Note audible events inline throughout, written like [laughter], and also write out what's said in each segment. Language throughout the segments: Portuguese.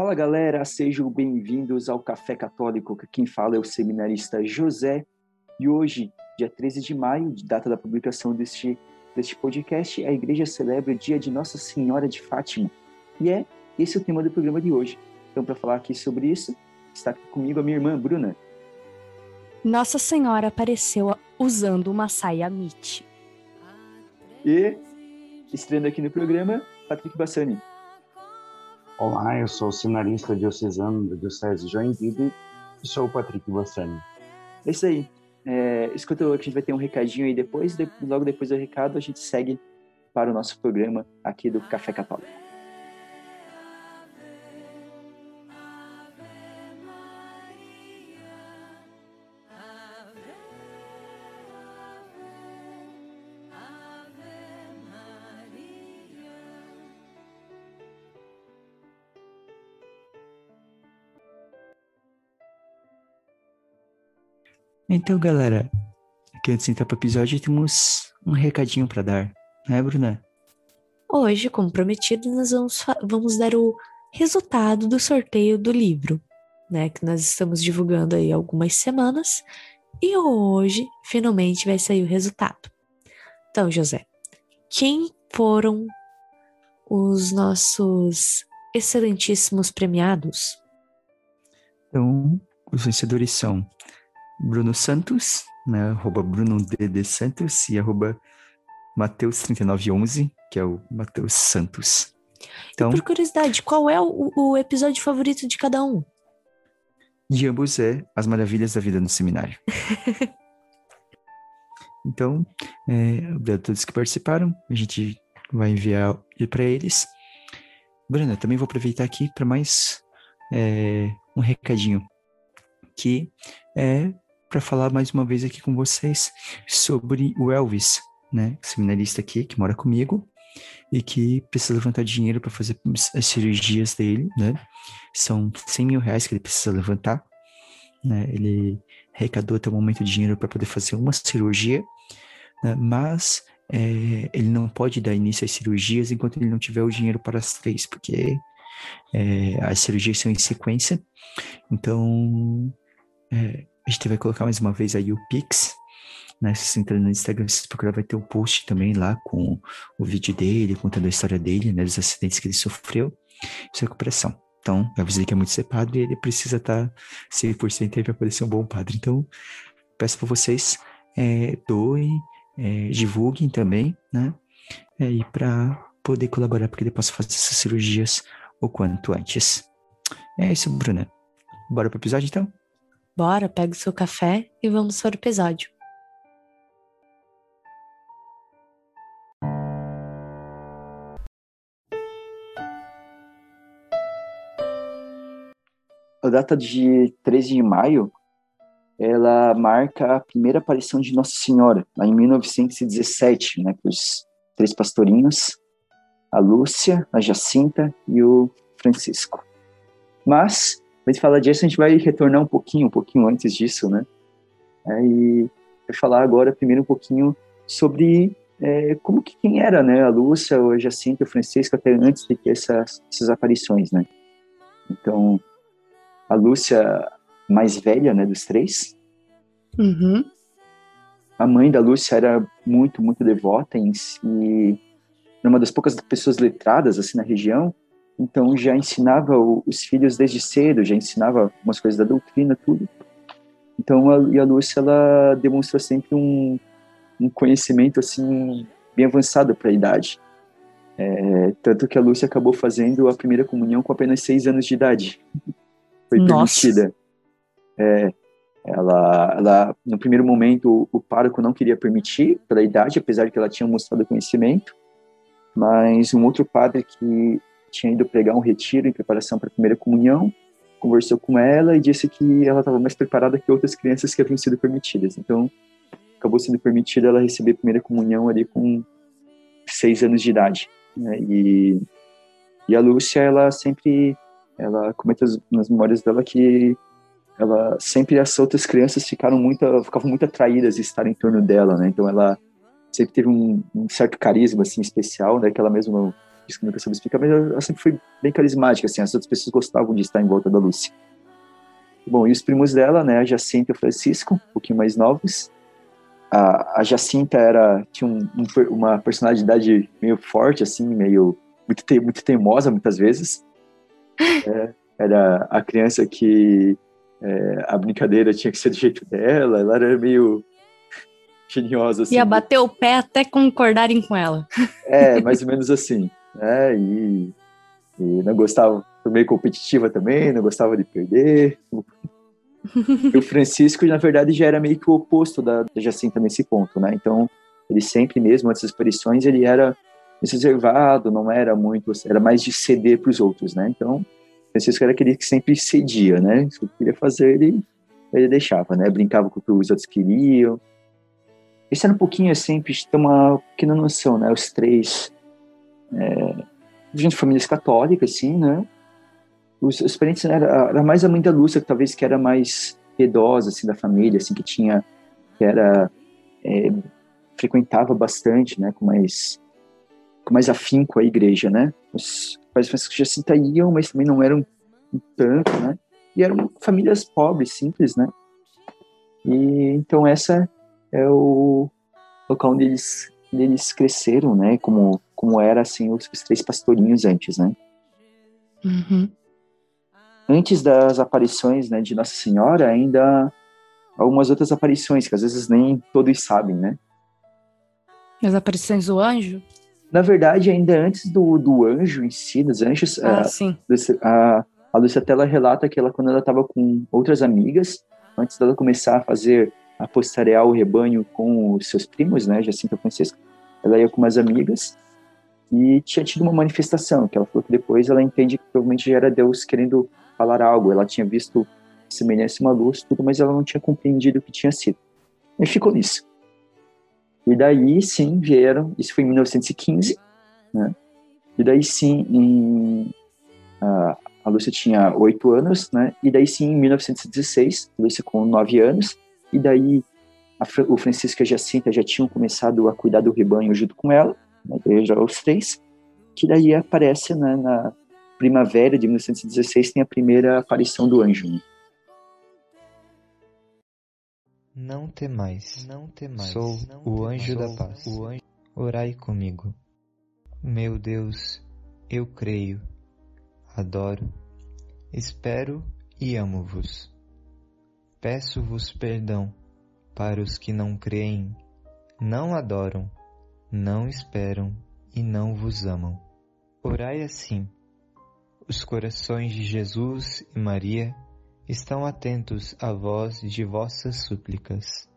Fala galera, sejam bem-vindos ao Café Católico. Quem fala é o seminarista José. E hoje, dia 13 de maio, data da publicação deste, deste podcast, a igreja celebra o dia de Nossa Senhora de Fátima. E é esse é o tema do programa de hoje. Então, para falar aqui sobre isso, está aqui comigo a minha irmã Bruna. Nossa Senhora apareceu usando uma saia mit. E, estreando aqui no programa, Patrick Bassani. Olá, eu sou o cenarista diocesano da Diocese de Joinville e sou o Patrick Bassani. É isso aí. É, escuta, a gente vai ter um recadinho aí depois, logo depois do recado a gente segue para o nosso programa aqui do Café Católico. Então, galera, aqui antes de entrar para o episódio, temos um recadinho para dar, né, Bruna? Hoje, como prometido, nós vamos, vamos dar o resultado do sorteio do livro, né, que nós estamos divulgando aí algumas semanas, e hoje, finalmente, vai sair o resultado. Então, José, quem foram os nossos excelentíssimos premiados? Então, os vencedores são Bruno Santos, né? Arroba Bruno DD Santos e arroba Mateus3911, que é o Mateus Santos. Então, e por curiosidade, qual é o, o, episódio favorito de cada um? De ambos é As Maravilhas da Vida no Seminário. [laughs] então, é, obrigado a todos que participaram. A gente vai enviar para eles. Bruna, também vou aproveitar aqui para mais é, um recadinho, que é para falar mais uma vez aqui com vocês sobre o Elvis, né? Seminarista aqui que mora comigo e que precisa levantar dinheiro para fazer as cirurgias dele, né? São 100 mil reais que ele precisa levantar, né? Ele arrecadou até o momento dinheiro para poder fazer uma cirurgia, né? mas é, ele não pode dar início às cirurgias enquanto ele não tiver o dinheiro para as três, porque é, as cirurgias são em sequência. Então, é, a gente vai colocar mais uma vez aí o Pix, né? Se você entrar no Instagram, se procurar, vai ter um post também lá com o vídeo dele, contando a história dele, né? Dos acidentes que ele sofreu sua recuperação. Então, eu avisei que é muito ser padre e ele precisa estar 100% aí para poder ser um bom padre. Então, peço para vocês, é, doem, é, divulguem também, né? É, e para poder colaborar para que ele possa fazer essas cirurgias o quanto antes. É isso, Bruna. Bora para o episódio, então? Bora, pega o seu café e vamos para o episódio. A data de 13 de maio, ela marca a primeira aparição de Nossa Senhora, lá em 1917, né, para os três pastorinhos, a Lúcia, a Jacinta e o Francisco. Mas a gente fala disso, a gente vai retornar um pouquinho, um pouquinho antes disso, né? É, e falar agora primeiro um pouquinho sobre é, como que quem era, né? A Lúcia, o Jacinto, o Francisco, até antes de ter essas, essas aparições, né? Então, a Lúcia mais velha, né, dos três. Uhum. A mãe da Lúcia era muito, muito devota em si, era uma das poucas pessoas letradas, assim, na região, então já ensinava os filhos desde cedo, já ensinava algumas coisas da doutrina, tudo. Então a, e a Lúcia ela demonstra sempre um, um conhecimento assim bem avançado para a idade. É, tanto que a Lúcia acabou fazendo a primeira comunhão com apenas seis anos de idade. Foi Nossa. permitida. É, ela, ela, no primeiro momento, o, o pároco não queria permitir pela idade, apesar de que ela tinha mostrado conhecimento. Mas um outro padre que tinha ido pregar um retiro em preparação para a primeira comunhão, conversou com ela e disse que ela estava mais preparada que outras crianças que haviam sido permitidas. Então, acabou sendo permitida ela receber a primeira comunhão ali com seis anos de idade. Né? E, e a Lúcia, ela sempre, ela comenta nas memórias dela que ela sempre as outras crianças ficaram muito, ficavam muito atraídas de estar em torno dela, né? Então ela sempre teve um, um certo carisma assim especial, né? Que ela mesma isso que nunca soube explicar, mas ela sempre foi bem carismática, assim, as outras pessoas gostavam de estar em volta da Lúcia. Bom, e os primos dela, né, a Jacinta e o Francisco, um pouquinho mais novos. A, a Jacinta era, tinha um, um, uma personalidade meio forte, assim, meio, muito, te, muito teimosa, muitas vezes. É, era a criança que é, a brincadeira tinha que ser do jeito dela, ela era meio geniosa. Assim. Ia bater o pé até concordarem com ela. É, mais ou menos assim. Né? E, e não gostava, foi meio competitiva também, não gostava de perder. e o Francisco, na verdade, já era meio que o oposto da, da Jacinta nesse ponto, né? Então, ele sempre mesmo, antes das aparições, ele era reservado, não era muito, era mais de ceder para os outros, né? Então, Francisco era aquele que sempre cedia, né? Se queria fazer, ele, ele deixava, né? Brincava com o que os outros queriam. Esse era um pouquinho assim, para ter uma pequena noção, né? Os três, é, de famílias católicas, assim, né? Os, os parentes era, era mais a mãe da Lúcia, que talvez que era mais piedosa, assim, da família, assim, que tinha, que era, é, frequentava bastante, né? Com mais, com mais afinco a igreja, né? Os, pais Francisco já se iam, mas também não eram tanto, né? E eram famílias pobres, simples, né? E então essa é o local onde eles, onde eles cresceram, né? Como como era assim os, os três pastorinhos antes, né? Uhum. Antes das aparições, né, de Nossa Senhora, ainda algumas outras aparições que às vezes nem todos sabem, né? As aparições do anjo? Na verdade, ainda antes do, do anjo em si, dos anjos, ah, a, a, a Lúcia Tela relata que ela, quando ela estava com outras amigas, antes dela começar a fazer, a postarear o rebanho com os seus primos, né, Jacinta Francisca, ela ia com umas amigas e tinha tido uma manifestação, que ela falou que depois ela entende que provavelmente já era Deus querendo falar algo, ela tinha visto semelhança uma luz, tudo, mas ela não tinha compreendido o que tinha sido. E ficou nisso. E daí sim vieram, isso foi em 1915, né? E daí sim, em, a, a Lúcia tinha oito anos, né? E daí sim, em 1916, a Lúcia com nove anos, e daí a, o Francisco e a Jacinta já tinham começado a cuidar do rebanho junto com ela, daí já os três, que daí aparece né, na primavera de 1916 tem a primeira aparição do anjo. Né? Não temais, não temais. Sou não o anjo da paz. O anjo... Orai comigo. Meu Deus, eu creio, adoro, espero e amo-vos. Peço-vos perdão para os que não creem, não adoram, não esperam e não vos amam. Orai assim. Os corações de Jesus e Maria estão atentos à voz de vossas súplicas.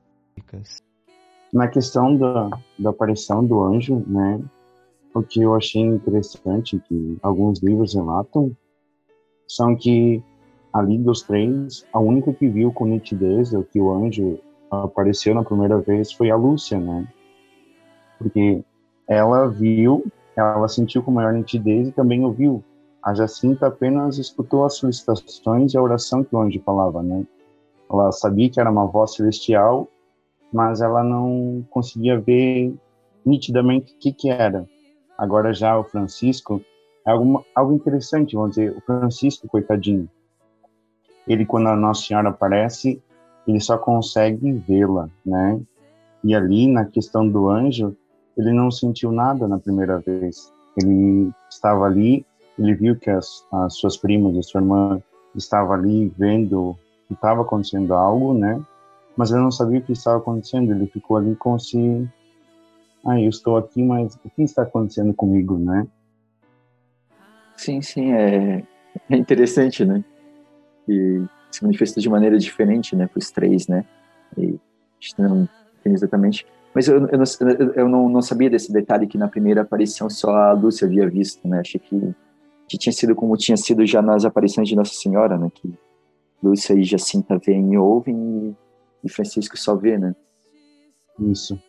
Na questão da, da aparição do anjo, né, o que eu achei interessante que alguns livros relatam são que ali dos três, a única que viu com nitidez que o anjo apareceu na primeira vez foi a Lúcia, né? Porque ela viu, ela sentiu com maior nitidez e também ouviu a Jacinta apenas escutou as solicitações e a oração que o anjo falava, né? Ela sabia que era uma voz celestial, mas ela não conseguia ver nitidamente o que que era. Agora já o Francisco é algo, algo interessante, vamos dizer, o Francisco, coitadinho, ele quando a Nossa Senhora aparece, ele só consegue vê-la, né? E ali na questão do anjo, ele não sentiu nada na primeira vez. Ele estava ali ele viu que as, as suas primas, a sua irmã estava ali vendo que estava acontecendo algo, né? Mas ele não sabia o que estava acontecendo. Ele ficou ali como se, ah, eu estou aqui, mas o que está acontecendo comigo, né? Sim, sim, é, é interessante, né? E se manifesta de maneira diferente, né, para os três, né? E não exatamente. Mas eu, eu, não, eu não, não sabia desse detalhe que na primeira aparição só a Lúcia havia visto, né? Achei que que tinha sido como tinha sido já nas aparições de Nossa Senhora, né? Que Lúcia e Jacinta veem e ouvem e, Francisco só vê, né? Isso.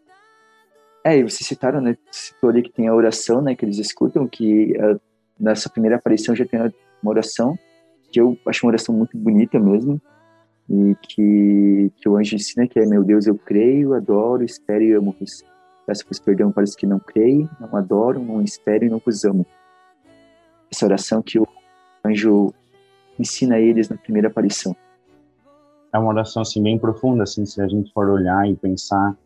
É, e vocês citaram, né? Citou ali que tem a oração, né? Que eles escutam, que uh, nessa primeira aparição já tem uma oração, que eu acho uma oração muito bonita mesmo, e que, que o anjo ensina que é, meu Deus, eu creio, adoro, espero e amo-vos. Peço-vos perdão para os que não creem, não adoram, não esperam e não vos amo essa oração que o anjo ensina a eles na primeira aparição. É uma oração assim bem profunda, assim, se a gente for olhar e pensar,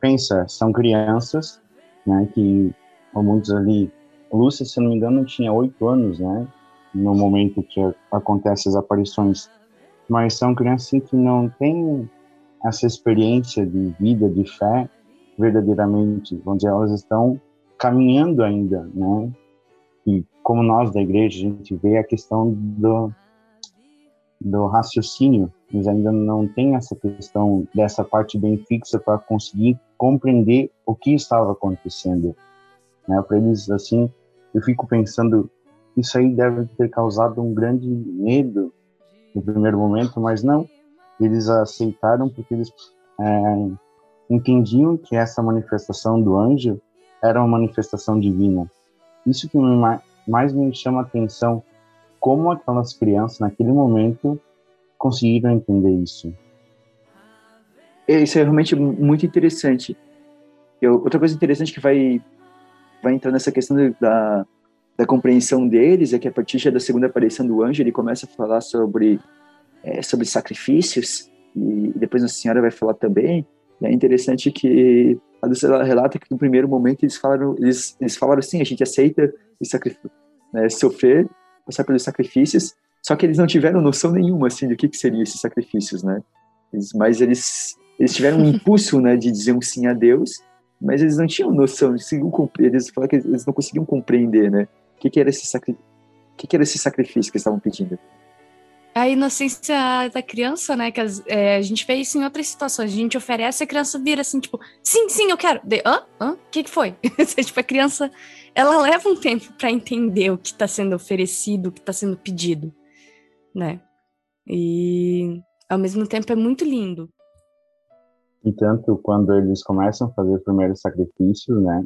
pensa, são crianças, né, que muitos ali, Lúcia, se não me engano, tinha oito anos, né, no momento que acontecem as aparições, mas são crianças que não têm essa experiência de vida, de fé, verdadeiramente, onde elas estão caminhando ainda, né? E como nós da igreja, a gente vê a questão do, do raciocínio, eles ainda não tem essa questão dessa parte bem fixa para conseguir compreender o que estava acontecendo. Né? Para eles, assim, eu fico pensando, isso aí deve ter causado um grande medo no primeiro momento, mas não, eles aceitaram porque eles é, entendiam que essa manifestação do anjo era uma manifestação divina. Isso que mais me chama a atenção, como aquelas crianças naquele momento conseguiram entender isso. É, isso é realmente muito interessante. Eu, outra coisa interessante que vai vai entrar nessa questão da, da compreensão deles é que a partir da segunda aparição do anjo ele começa a falar sobre é, sobre sacrifícios e depois a senhora vai falar também. É interessante que a Dulce relata que no primeiro momento eles falaram, eles, eles falaram assim, a gente aceita né, sofrer, passar pelos sacrifícios, só que eles não tiveram noção nenhuma assim do que, que seriam esses sacrifícios, né? Eles, mas eles eles tiveram um [laughs] impulso, né, de dizer um sim a Deus, mas eles não tinham noção, eles, eles falaram que eles não conseguiam compreender, né? O que, que era esse sacri, que, que era esse sacrifício que eles estavam pedindo? a inocência da criança, né? Que as, é, a gente vê isso em outras situações. A gente oferece, a criança vira assim, tipo, sim, sim, eu quero. De, Hã? Hã? O que, que foi? [laughs] tipo, a criança, ela leva um tempo para entender o que está sendo oferecido, o que está sendo pedido, né? E ao mesmo tempo é muito lindo. E tanto quando eles começam a fazer o primeiro sacrifício, né?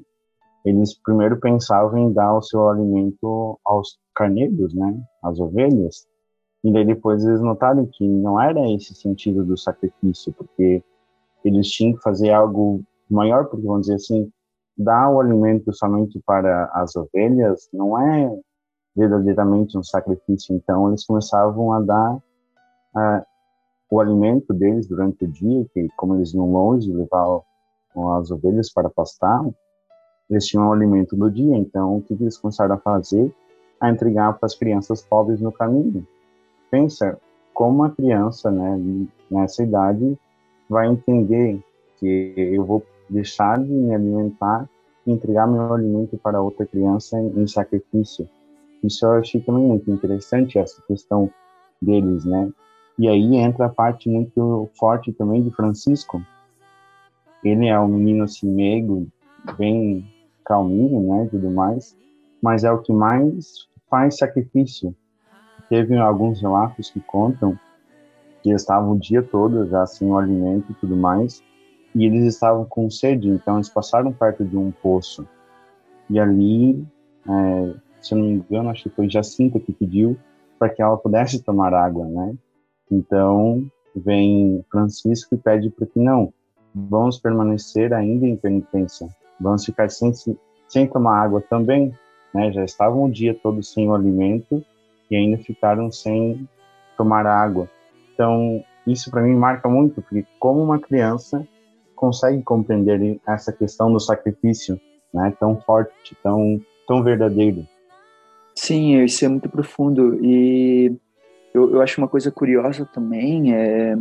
Eles primeiro pensavam em dar o seu alimento aos carneiros, né? Às ovelhas e daí depois eles notaram que não era esse sentido do sacrifício, porque eles tinham que fazer algo maior, porque vamos dizer assim, dar o alimento somente para as ovelhas não é verdadeiramente um sacrifício. Então eles começavam a dar uh, o alimento deles durante o dia, que como eles iam longe levar as ovelhas para pastar, eles tinham alimento do dia. Então o que eles começaram a fazer? A entregar para as crianças pobres no caminho pensa como a criança, né, nessa idade, vai entender que eu vou deixar de me alimentar e entregar meu alimento para outra criança em, sacrifício. Isso eu achei também muito interessante, essa questão deles, né? E aí entra a parte muito forte também de Francisco. Ele é um menino assim, meigo, bem calminho, né, tudo mais, mas é o que mais faz sacrifício teve alguns relatos que contam que estavam o dia todo já sem o alimento e tudo mais, e eles estavam com sede, então eles passaram perto de um poço. E ali, é, se eu não me engano, acho que foi Jacinta que pediu para que ela pudesse tomar água, né? Então, vem Francisco e pede para que não, vamos permanecer ainda em penitência, vamos ficar sem, sem tomar água também, né? Já estavam o dia todo sem o alimento e ainda ficaram sem tomar água. Então, isso para mim marca muito, porque como uma criança consegue compreender essa questão do sacrifício, né, tão forte, tão tão verdadeiro. Sim, isso é muito profundo e eu, eu acho uma coisa curiosa também é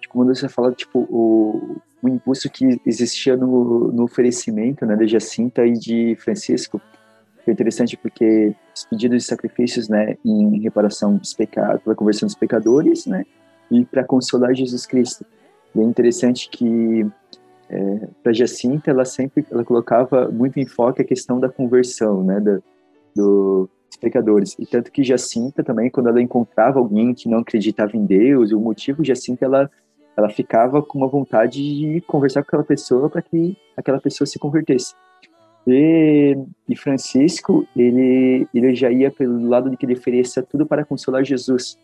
tipo, quando você fala tipo o, o impulso que existia no, no oferecimento né, de Jacinta e de Francisco foi interessante porque os pedidos de sacrifícios, né, em reparação dos pecados, pela conversão dos pecadores, né, e para consolar Jesus Cristo. E é interessante que é, para Jacinta ela sempre ela colocava muito em foco a questão da conversão, né, da, do, dos pecadores. E tanto que Jacinta também, quando ela encontrava alguém que não acreditava em Deus, o motivo Jacinta ela ela ficava com uma vontade de conversar com aquela pessoa para que aquela pessoa se convertesse. E, e, Francisco, ele, ele já ia pelo lado de que ele oferecia tudo para consolar Jesus.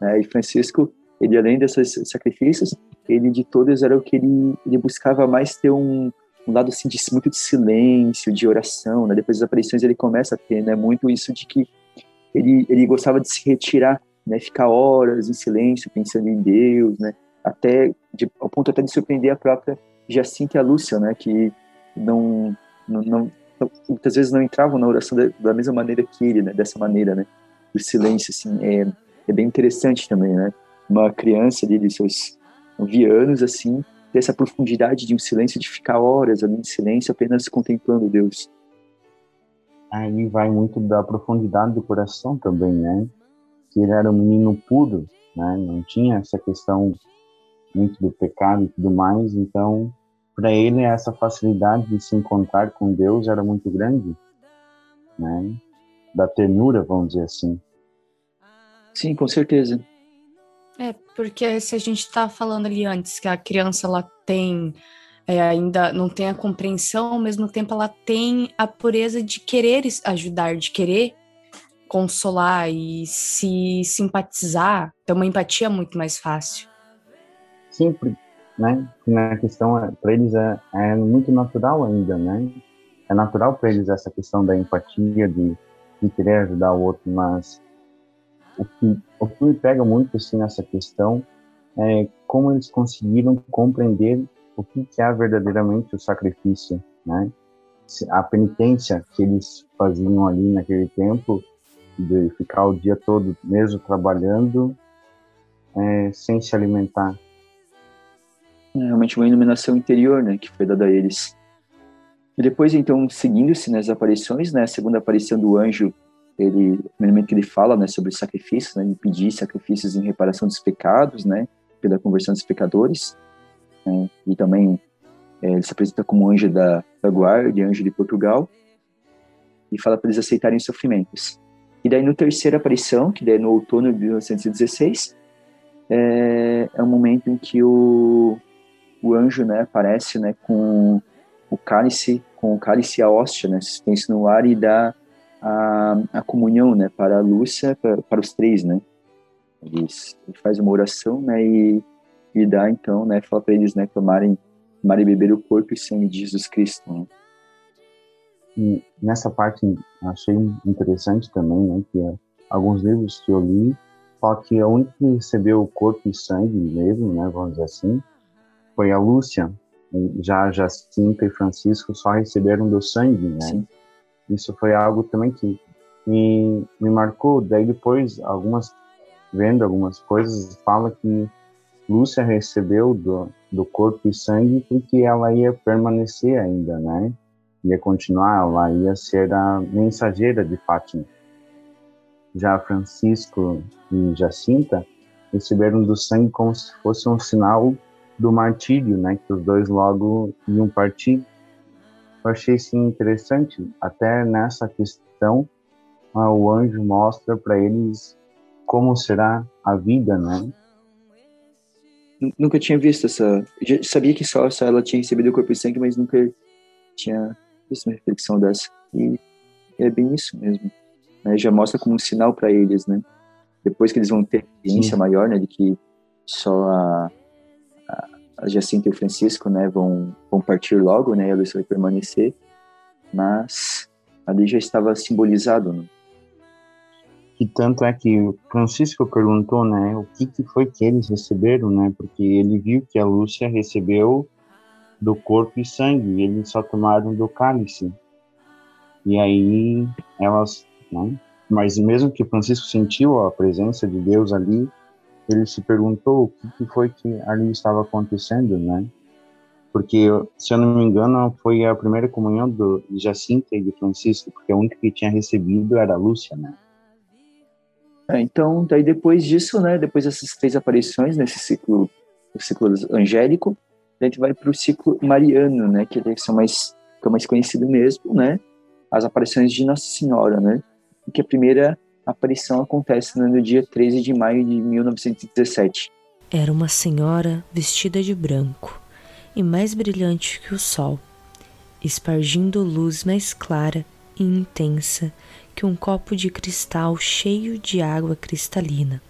Né? E Francisco, ele além desses sacrifícios, ele de todos era o que ele, ele buscava mais ter um, um lado assim de muito de silêncio, de oração, né? Depois das aparições ele começa a ter, né, muito isso de que ele ele gostava de se retirar, né, ficar horas em silêncio pensando em Deus, né? Até de, ao ponto até de surpreender a própria Jacinta e a Lúcia, né, que não, não, não muitas vezes não entravam na oração da, da, mesma maneira que ele, né, dessa maneira, né, do silêncio, assim, é, é bem interessante também, né, uma criança ali de seus 9 anos, assim, dessa profundidade de um silêncio, de ficar horas ali em silêncio, apenas contemplando Deus. Aí vai muito da profundidade do coração também, né? Que ele era um menino puro, né? Não tinha essa questão muito do pecado e tudo mais, então para ele essa facilidade de se encontrar com Deus era muito grande, né? Da ternura, vamos dizer assim. Sim, com certeza. É, porque se a gente está falando ali antes que a criança ela tem é, ainda não tem a compreensão, ao mesmo tempo ela tem a pureza de querer ajudar, de querer consolar e se simpatizar, ter uma empatia muito mais fácil. Sempre, né? Na questão é, para eles é, é muito natural ainda, né? É natural para eles essa questão da empatia, de, de querer ajudar o outro, mas o que, o que me pega muito assim nessa questão é como eles conseguiram compreender o que, que é verdadeiramente o sacrifício, né? A penitência que eles faziam ali naquele tempo de ficar o dia todo mesmo trabalhando é, sem se alimentar. É realmente uma iluminação interior, né, que foi dada a eles. E depois, então, seguindo-se nas aparições, né, a segunda aparição do anjo ele, no momento que ele fala, né, sobre sacrifícios, né, ele pedir sacrifícios em reparação dos pecados, né, pela conversão dos pecadores, né, e também é, ele se apresenta como anjo da, da guarda, anjo de Portugal, e fala para eles aceitarem os sofrimentos. E daí, no terceira aparição, que daí é no outono de 1916, é, é o momento em que o, o anjo, né, aparece, né, com o cálice, com o cálice e a hóstia, né, suspenso no ar e dá a, a comunhão, né, para a Lúcia, para, para os três, né. Ele, ele faz uma oração, né, e, e dá então, né, fala para eles, né, tomarem, tomarem beber o corpo e sangue de Jesus Cristo. Né. E nessa parte achei interessante também, né, que é, alguns livros que eu li falam que a única que recebeu o corpo e sangue mesmo, né, vamos dizer assim, foi a Lúcia. Já Jacinta e Francisco só receberam do sangue, né? Sim. Isso foi algo também que me, me marcou. Daí depois, algumas vendo algumas coisas, fala que Lúcia recebeu do, do corpo e sangue porque ela ia permanecer ainda, né? Ia continuar, ela ia ser a mensageira de Fátima. Já Francisco e Jacinta receberam do sangue como se fosse um sinal do martírio, né? Que os dois logo iam partir eu achei sim interessante, até nessa questão, ah, o anjo mostra para eles como será a vida, né? Nunca tinha visto essa. Já sabia que só, só ela tinha recebido o corpo e sangue, mas nunca tinha visto uma reflexão dessa. E é bem isso mesmo. Né? Já mostra como um sinal para eles, né? Depois que eles vão ter experiência maior, né? De que só a, a Jacinta e o Francisco, né, vão, vão partir logo, né, a Lúcia vai permanecer, mas ali já estava simbolizado, né? E tanto é que o Francisco perguntou, né, o que, que foi que eles receberam, né, porque ele viu que a Lúcia recebeu do corpo e sangue, e eles só tomaram do cálice. E aí elas, né, mas mesmo que Francisco sentiu a presença de Deus ali, ele se perguntou o que, que foi que ali estava acontecendo, né? Porque, se eu não me engano, foi a primeira comunhão do, Jacinta e de Francisco, porque a única que tinha recebido era a Lúcia, né? É, então, daí depois disso, né, depois dessas três aparições nesse ciclo, o ciclo angélico, a gente vai para o ciclo mariano, né, que ser mais, que é mais conhecido mesmo, né, as aparições de Nossa Senhora, né, que a primeira a aparição acontece no dia 13 de maio de 1917. Era uma senhora vestida de branco e mais brilhante que o sol, espargindo luz mais clara e intensa que um copo de cristal cheio de água cristalina,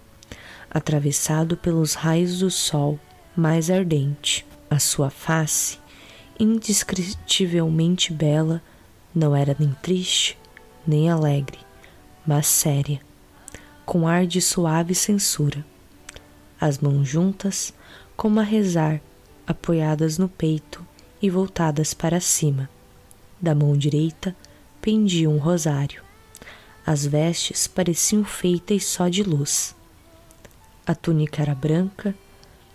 atravessado pelos raios do sol mais ardente. A sua face, indescritivelmente bela, não era nem triste, nem alegre, mas séria, com ar de suave censura. As mãos juntas, como a rezar, apoiadas no peito e voltadas para cima. Da mão direita pendia um rosário. As vestes pareciam feitas só de luz. A túnica era branca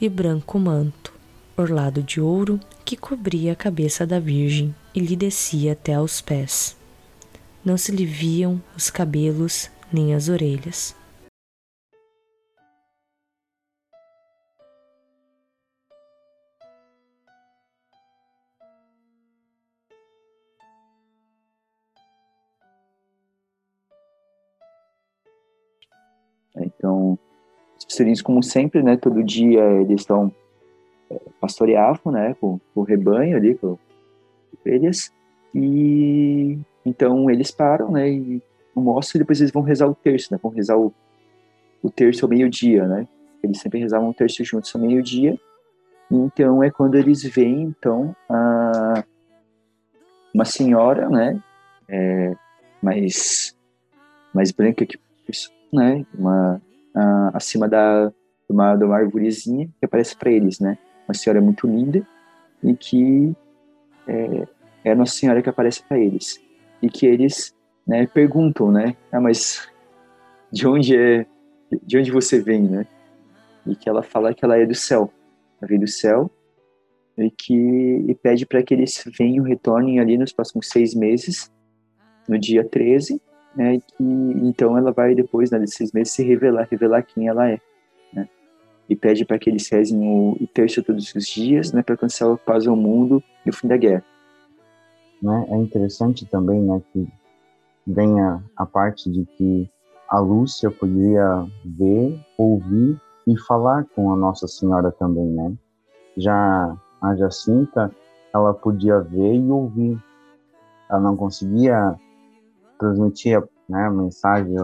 e branco manto, orlado de ouro que cobria a cabeça da Virgem e lhe descia até aos pés. Não se lhe viam os cabelos nem as orelhas. Então, os pastorinhos, como sempre, né, todo dia eles estão é, pastoreavam, né, com, com, o rebanho ali, com, ovelhas, e então eles param, né, e almoçam e depois eles vão rezar o terço, né, vão rezar o, o terço ao meio-dia, né, eles sempre rezavam o terço juntos ao meio-dia, então é quando eles veem, então, a, uma senhora, né, é, mais, mais branca que né, uma, a, acima da, de uma, de uma arvorezinha que aparece para eles, né, uma senhora muito linda e que é, é a Nossa Senhora que aparece para eles e que eles né, perguntam, né, ah, mas de onde é, de onde você vem, né? E que ela fala que ela é do céu, ela vem do céu e que e pede para que eles venham, retornem ali nos próximos seis meses, no dia 13, né? E então ela vai depois, né, desses meses, se revelar, revelar quem ela é e pede para que eles rezem o, o terço todos os dias, né, para alcançar a paz ao mundo e o fim da guerra. Né? É interessante também, né, que venha a parte de que a Lúcia podia ver, ouvir e falar com a Nossa Senhora também, né? Já a Jacinta, ela podia ver e ouvir. Ela não conseguia transmitir né, a mensagem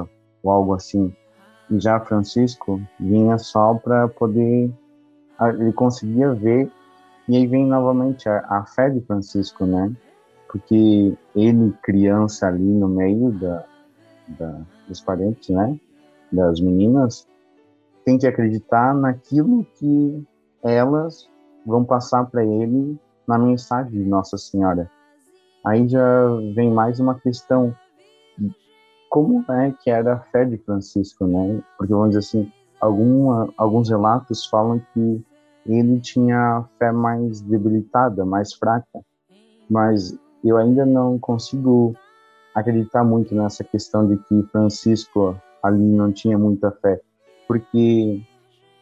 ou algo assim, e já Francisco vinha só para poder ele conseguia ver e aí vem novamente a, a, fé de Francisco, né? Porque ele criança ali no meio da, da dos parentes, né? Das meninas tem que acreditar naquilo que elas vão passar para ele na mensagem de Nossa Senhora. Aí já vem mais uma questão como é que era a fé de Francisco, né? Porque vamos dizer assim, alguma, alguns relatos falam que ele tinha a fé mais debilitada, mais fraca, mas eu ainda não consigo acreditar muito nessa questão de que Francisco ali não tinha muita fé, porque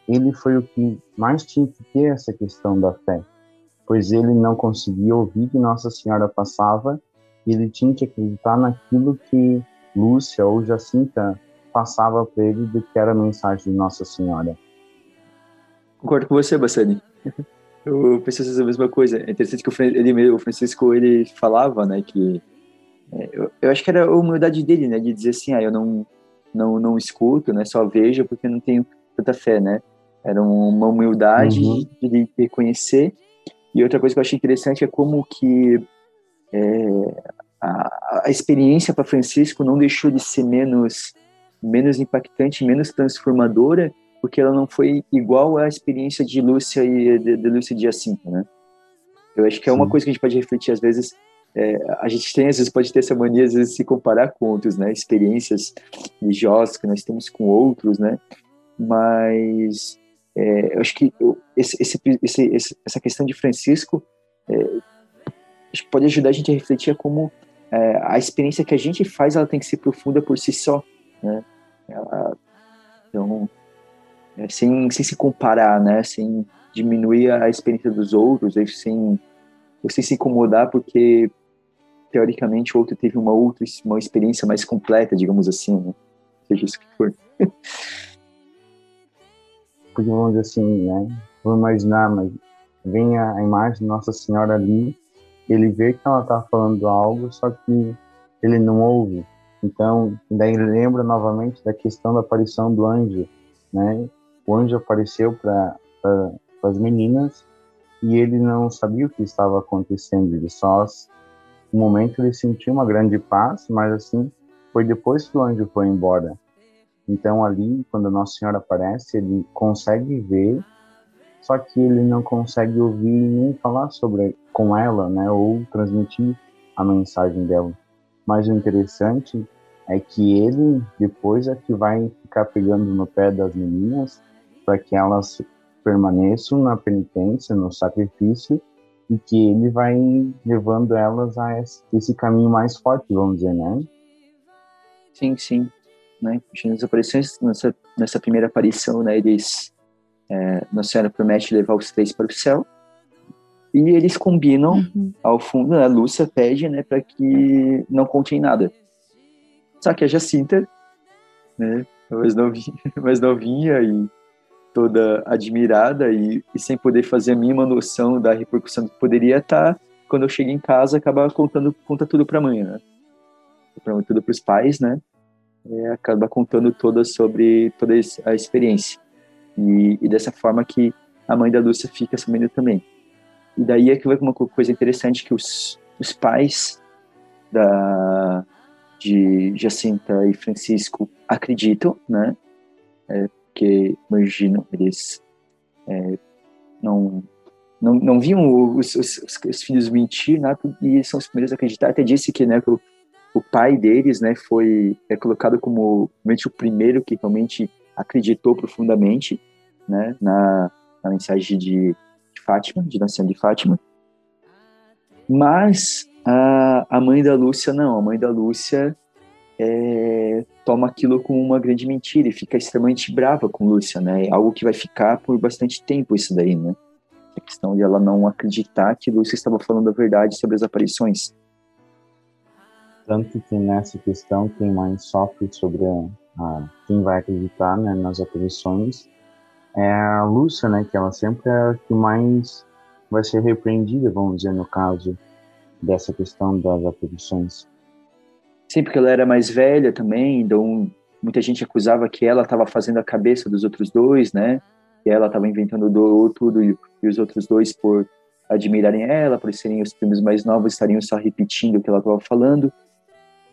ele foi o que mais tinha que ter essa questão da fé, pois ele não conseguia ouvir que Nossa Senhora passava, ele tinha que acreditar naquilo que Lúcia ou Jacinta passava para ele do que era a mensagem de Nossa Senhora. Concordo com você, Bassani. [laughs] Eu pensei a mesma coisa. É interessante que o, ele, o Francisco ele falava, né, que é, eu, eu, acho que era a humildade dele, né, de dizer assim, ah, eu não não não escuto, né, só vejo porque não tenho tanta fé, né. Era uma humildade uhum. de, de reconhecer. E outra coisa que eu achei interessante é como que é, a, a experiência para Francisco não deixou de ser menos menos impactante, menos transformadora, porque ela não foi igual à experiência de Lúcia e de, de Lúcia de Jacinta, né? Eu acho que é uma coisa que a gente pode refletir às vezes. É, a gente tem às vezes pode ter essa mania às vezes se comparar com outros, né? Experiências religiosas que nós temos com outros, né? Mas é, eu acho que esse, esse, esse, essa questão de Francisco é, acho que pode ajudar a gente a refletir como é, a experiência que a gente faz ela tem que ser profunda por si só, né? Ela, então, sem, sem se comparar, né? Sem diminuir a experiência dos outros, sem, sem se incomodar porque teoricamente o outro teve uma outra uma experiência mais completa, digamos assim, né? Seja isso que for. [laughs] Dizer assim, né? Vamos imaginar, mas vem a, a imagem de Nossa Senhora ali ele vê que ela está falando algo, só que ele não ouve. Então, daí ele lembra novamente da questão da aparição do anjo, né? O anjo apareceu para as meninas e ele não sabia o que estava acontecendo. Ele só, no momento, ele sentiu uma grande paz, mas assim, foi depois que o anjo foi embora. Então, ali, quando Nossa Senhora aparece, ele consegue ver, só que ele não consegue ouvir nem falar sobre com ela, né, ou transmitir a mensagem dela. Mas o interessante é que ele depois é que vai ficar pegando no pé das meninas para que elas permaneçam na penitência, no sacrifício, e que ele vai levando elas a esse caminho mais forte, vamos dizer, né? Sim, sim. Né? Nas aparições, nessa, nessa primeira aparição, né, eles, é, Nossa Senhora promete levar os três para o céu, e eles combinam uhum. ao fundo, né, a Lúcia pede, né, para que não contem nada. Só que a Jacinta, né, mais novinha, [laughs] mais novinha e toda admirada e, e, sem poder fazer a mínima noção da repercussão que poderia estar, quando eu chego em casa, acaba contando conta tudo para a mãe, né? Tudo para os pais, né? É, acaba contando toda sobre toda a experiência. E, e, dessa forma que a mãe da Lúcia fica sabendo também. E daí é que vai uma coisa interessante que os, os pais da de Jacinta e Francisco acreditam, né? É, porque imagino eles é, não, não não viam os, os, os, filhos mentir, né? E são os primeiros a acreditar. Até disse que, né? Que o, o pai deles, né? Foi é colocado como realmente o primeiro que realmente acreditou profundamente, né? Na, na mensagem de, de Fátima, de Nação de Fátima. Mas a, a mãe da Lúcia não, a mãe da Lúcia é, toma aquilo como uma grande mentira e fica extremamente brava com Lúcia, né? É algo que vai ficar por bastante tempo isso daí, né? A questão de ela não acreditar que Lúcia estava falando a verdade sobre as aparições. Tanto que nessa questão quem mais sofre sobre a, a quem vai acreditar né, nas aparições é a Lúcia, né? Que ela sempre é a que mais vai ser repreendida, vamos dizer, no caso dessa questão das aparições sempre que ela era mais velha também, então muita gente acusava que ela estava fazendo a cabeça dos outros dois, né? Que ela estava inventando do, tudo e, e, os outros dois, por admirarem ela, por serem os filmes mais novos, estariam só repetindo o que ela estava falando.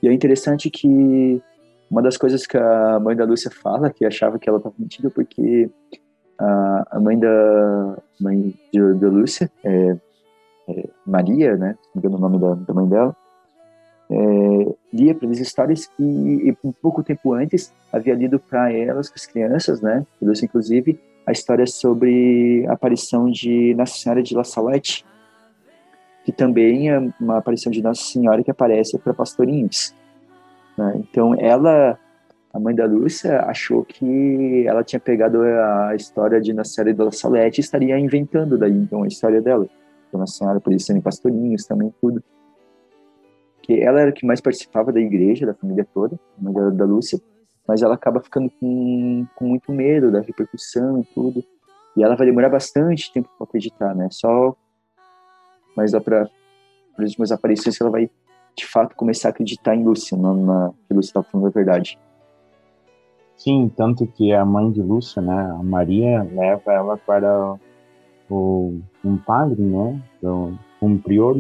E é interessante que uma das coisas que a mãe da Lúcia fala, que achava que ela estava mentindo, porque a, a mãe da mãe de, de Lúcia, é, é Maria, né? Não me engano o nome da, da mãe dela, é, lia para eles histórias que um pouco tempo antes havia lido para elas, para as crianças, né, Lúcia inclusive, a história sobre a aparição de Nossa Senhora de La Salette, que também é uma aparição de Nossa Senhora que aparece para pastorinhos. Né? Então ela, a mãe da Lúcia, achou que ela tinha pegado a história de Nossa Senhora de La Salette e estaria inventando daí então a história dela. Então, Nossa Senhora podia ser em pastorinhos também, tudo porque ela era que mais participava da igreja, da família toda, da, da Lúcia, mas ela acaba ficando com, com muito medo da repercussão e tudo. E ela vai demorar bastante tempo para acreditar, né? Só mas dá para as últimas aparições ela vai de fato começar a acreditar em Lúcia, não na que Lúcia estava falando a verdade. Sim, tanto que a mãe de Lúcia, né, a Maria, leva ela para o, um padre, né, um prior,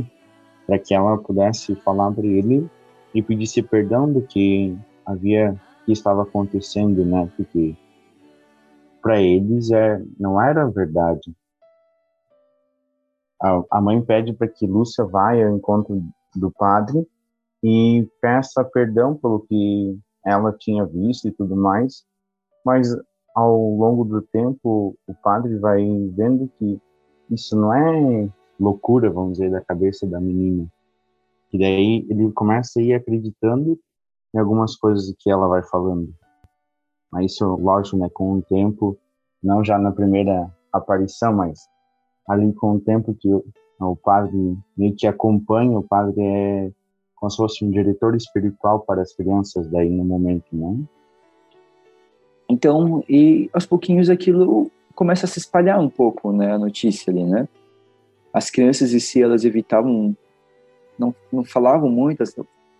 para que ela pudesse falar para ele e pedisse perdão do que havia que estava acontecendo, né? Porque para eles é não era verdade. A, a mãe pede para que Lúcia vá ao encontro do padre e peça perdão pelo que ela tinha visto e tudo mais, mas ao longo do tempo o padre vai vendo que isso não é loucura, vamos dizer, da cabeça da menina. E daí ele começa a ir acreditando em algumas coisas que ela vai falando. Mas isso, lógico, né, com o tempo, não já na primeira aparição, mas ali com o tempo que o, o padre meio que acompanha, o padre é como se fosse um diretor espiritual para as crianças daí no momento, né? Então, e aos pouquinhos aquilo começa a se espalhar um pouco, né, a notícia ali, né? As crianças em si, elas evitavam, não, não falavam muito, elas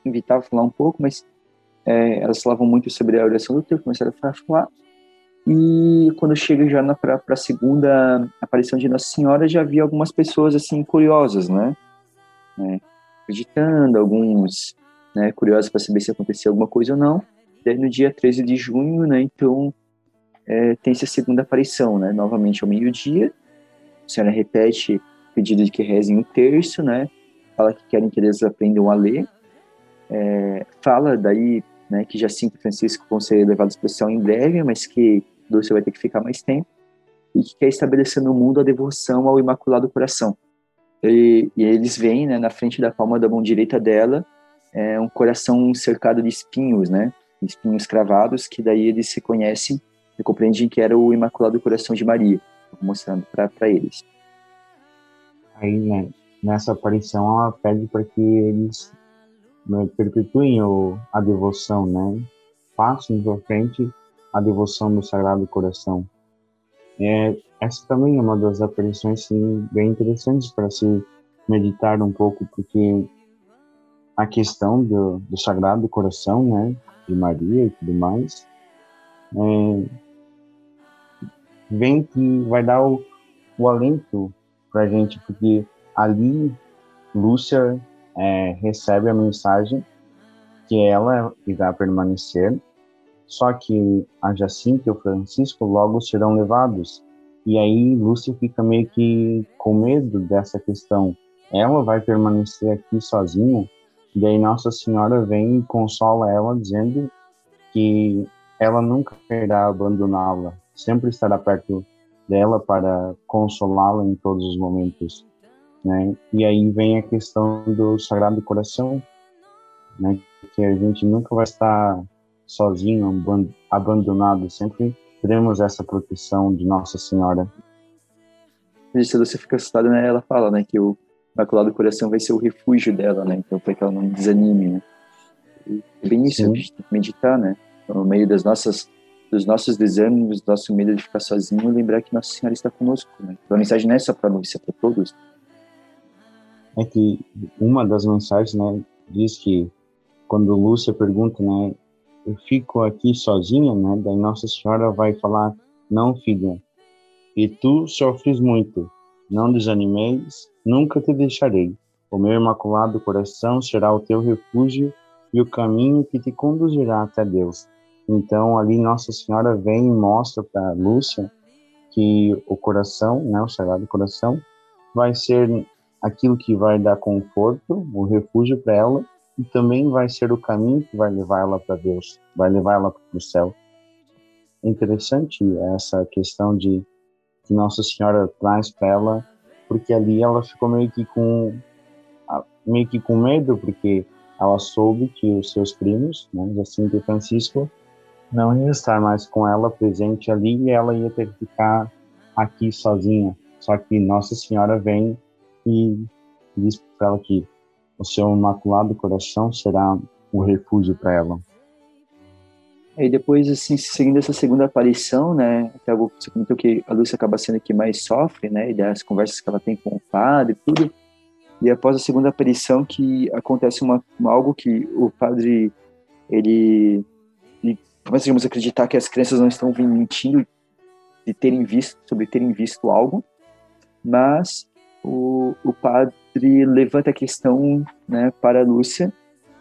evitavam falar um pouco, mas é, elas falavam muito sobre a oração do tempo, começaram a falar. E quando chega já para a segunda aparição de Nossa Senhora, já havia algumas pessoas assim curiosas, né? né? Acreditando, alguns né, curiosos para saber se acontecia alguma coisa ou não. Daí no dia 13 de junho, né, então é, tem essa segunda aparição, né? Novamente ao meio-dia. A senhora repete pedido de que rezem o terço, né? Fala que querem que eles aprendam a ler. É, fala daí né, que Jacinto e Francisco vão ser levados para o céu em breve, mas que Dulce vai ter que ficar mais tempo, e que quer estabelecer no mundo a devoção ao Imaculado Coração. E, e eles veem né, na frente da palma da mão direita dela é, um coração cercado de espinhos, né, espinhos cravados, que daí eles se conhecem e compreendem que era o Imaculado Coração de Maria, mostrando para eles. Aí, né, nessa aparição, ela pede para que eles né, perpetuem o, a devoção, né? Passem para frente a devoção do Sagrado Coração. É, essa também é uma das aparições sim, bem interessantes para se meditar um pouco, porque a questão do, do Sagrado Coração, né, de Maria e tudo mais, é, vem que vai dar o, o alento para a gente, porque ali Lúcia é, recebe a mensagem que ela irá permanecer, só que a Jacinta e o Francisco logo serão levados. E aí Lúcia fica meio que com medo dessa questão. Ela vai permanecer aqui sozinha? E daí Nossa Senhora vem e consola ela, dizendo que ela nunca irá abandoná-la, sempre estará perto dela para consolá-la em todos os momentos né? E aí vem a questão do Sagrado Coração, né? Que a gente nunca vai estar sozinho, abandonado, sempre teremos essa proteção de Nossa Senhora. Se você fica assustado, né? Ela fala, né, que o Imaculado Coração vai ser o refúgio dela, né? Então, para que ela não desanime, né? E bem isso, meditar, né? No meio das nossas dos nossos desânimos, do nosso medo de ficar sozinho, lembrar que Nossa Senhora está conosco, né? Então, a mensagem não é só para nós, é para todos é que uma das mensagens, né, diz que quando Lúcia pergunta, né, eu fico aqui sozinha, né, daí Nossa Senhora vai falar, não, filha, e tu sofres muito, não desanimeis, nunca te deixarei. O meu imaculado coração será o teu refúgio e o caminho que te conduzirá até Deus. Então, ali Nossa Senhora vem e mostra para Lúcia que o coração, né, o Sagrado Coração, vai ser aquilo que vai dar conforto, o refúgio para ela, e também vai ser o caminho que vai levar ela para Deus, vai levar ela para o céu. É interessante essa questão de que Nossa Senhora traz para ela, porque ali ela ficou meio que com meio que com medo, porque ela soube que os seus primos, né, Jacinto e Francisco, não iam estar mais com ela presente ali e ela ia ter que ficar aqui sozinha. Só que Nossa Senhora vem e diz para ela que o seu imaculado coração será o refúgio para ela. E depois, assim, seguindo essa segunda aparição, né, até você comentou que a Lúcia acaba sendo que mais sofre, né, e das conversas que ela tem com o padre e tudo, e após a segunda aparição que acontece uma, uma algo que o padre, ele, ele começa, digamos, a acreditar que as crianças não estão mentindo de terem visto, sobre terem visto algo, mas o, o padre levanta a questão né, para a Lúcia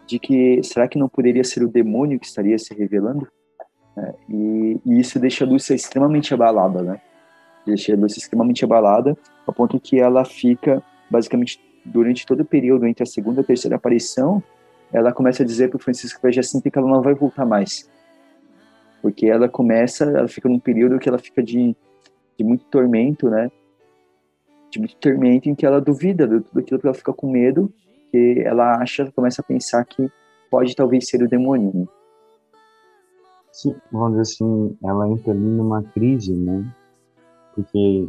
de que será que não poderia ser o demônio que estaria se revelando? É, e, e, isso deixa a Lúcia extremamente abalada, né? Deixa a Lúcia extremamente abalada, ao ponto que ela fica, basicamente, durante todo o período entre a segunda e a terceira aparição, ela começa a dizer para o Francisco que já sente que ela não vai voltar mais. Porque ela começa, ela fica num período que ela fica de, de muito tormento, né? de muito tormento em que ela duvida de tudo aquilo que ela fica com medo, que ela acha, começa a pensar que pode talvez ser o demônio. Né? Sim, vamos dizer assim, ela entra ali numa crise, né? Porque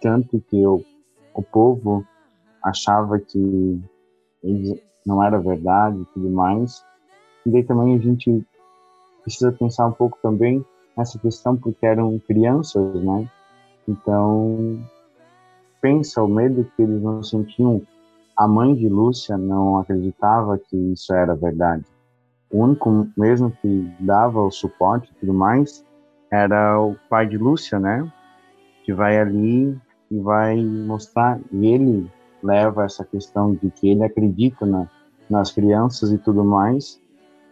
tanto que o, o povo achava que não era verdade e tudo mais. E daí também a gente precisa pensar um pouco também nessa questão, porque eram crianças, né? Então, pensa o medo que eles não sentiam. A mãe de Lúcia não acreditava que isso era verdade. O único mesmo que dava o suporte e tudo mais era o pai de Lúcia, né? Que vai ali e vai mostrar, e ele leva essa questão de que ele acredita na, nas crianças e tudo mais,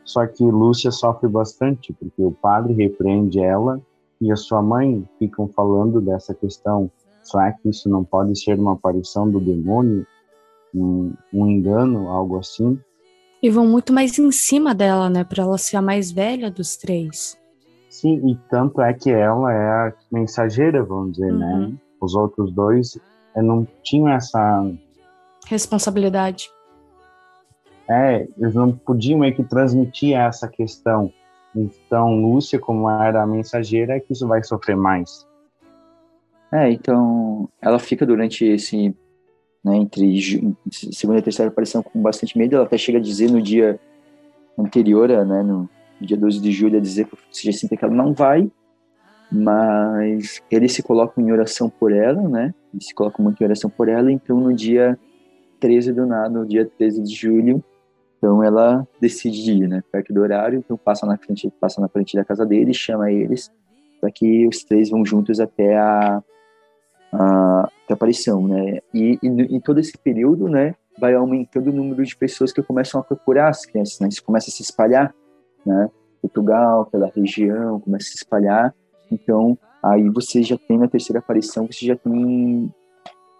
só que Lúcia sofre bastante, porque o padre repreende ela e a sua mãe ficam falando dessa questão, será que isso não pode ser uma aparição do demônio, um, um engano, algo assim? E vão muito mais em cima dela, né, para ela ser a mais velha dos três. Sim, e tanto é que ela é a mensageira, vamos dizer, né? uhum. né? Os outros dois eh, não tinham essa responsabilidade. É, eles não podiam meio que transmitir essa questão. Então, Lúcia, como era a mensageira, é que isso vai sofrer mais. É, então, ela fica durante esse, né, entre segunda e terceira aparição com bastante medo, ela até chega a dizer no dia anterior, né, no dia 12 de julho, a dizer que o que ela não vai, mas ele se coloca em oração por ela, né, ele se coloca muito em oração por ela, então no dia 13 do nada, no dia 13 de julho, então ela decide ir, né, perto do horário, então passa na frente, passa na frente da casa dele, chama eles para que os três vão juntos até a, a, a aparição, né? E em todo esse período, né, vai aumentando o número de pessoas que começam a procurar as crianças, né? Isso começa a se espalhar, né? Portugal, pela região, começa a se espalhar. Então, aí você já tem na terceira aparição, você já tem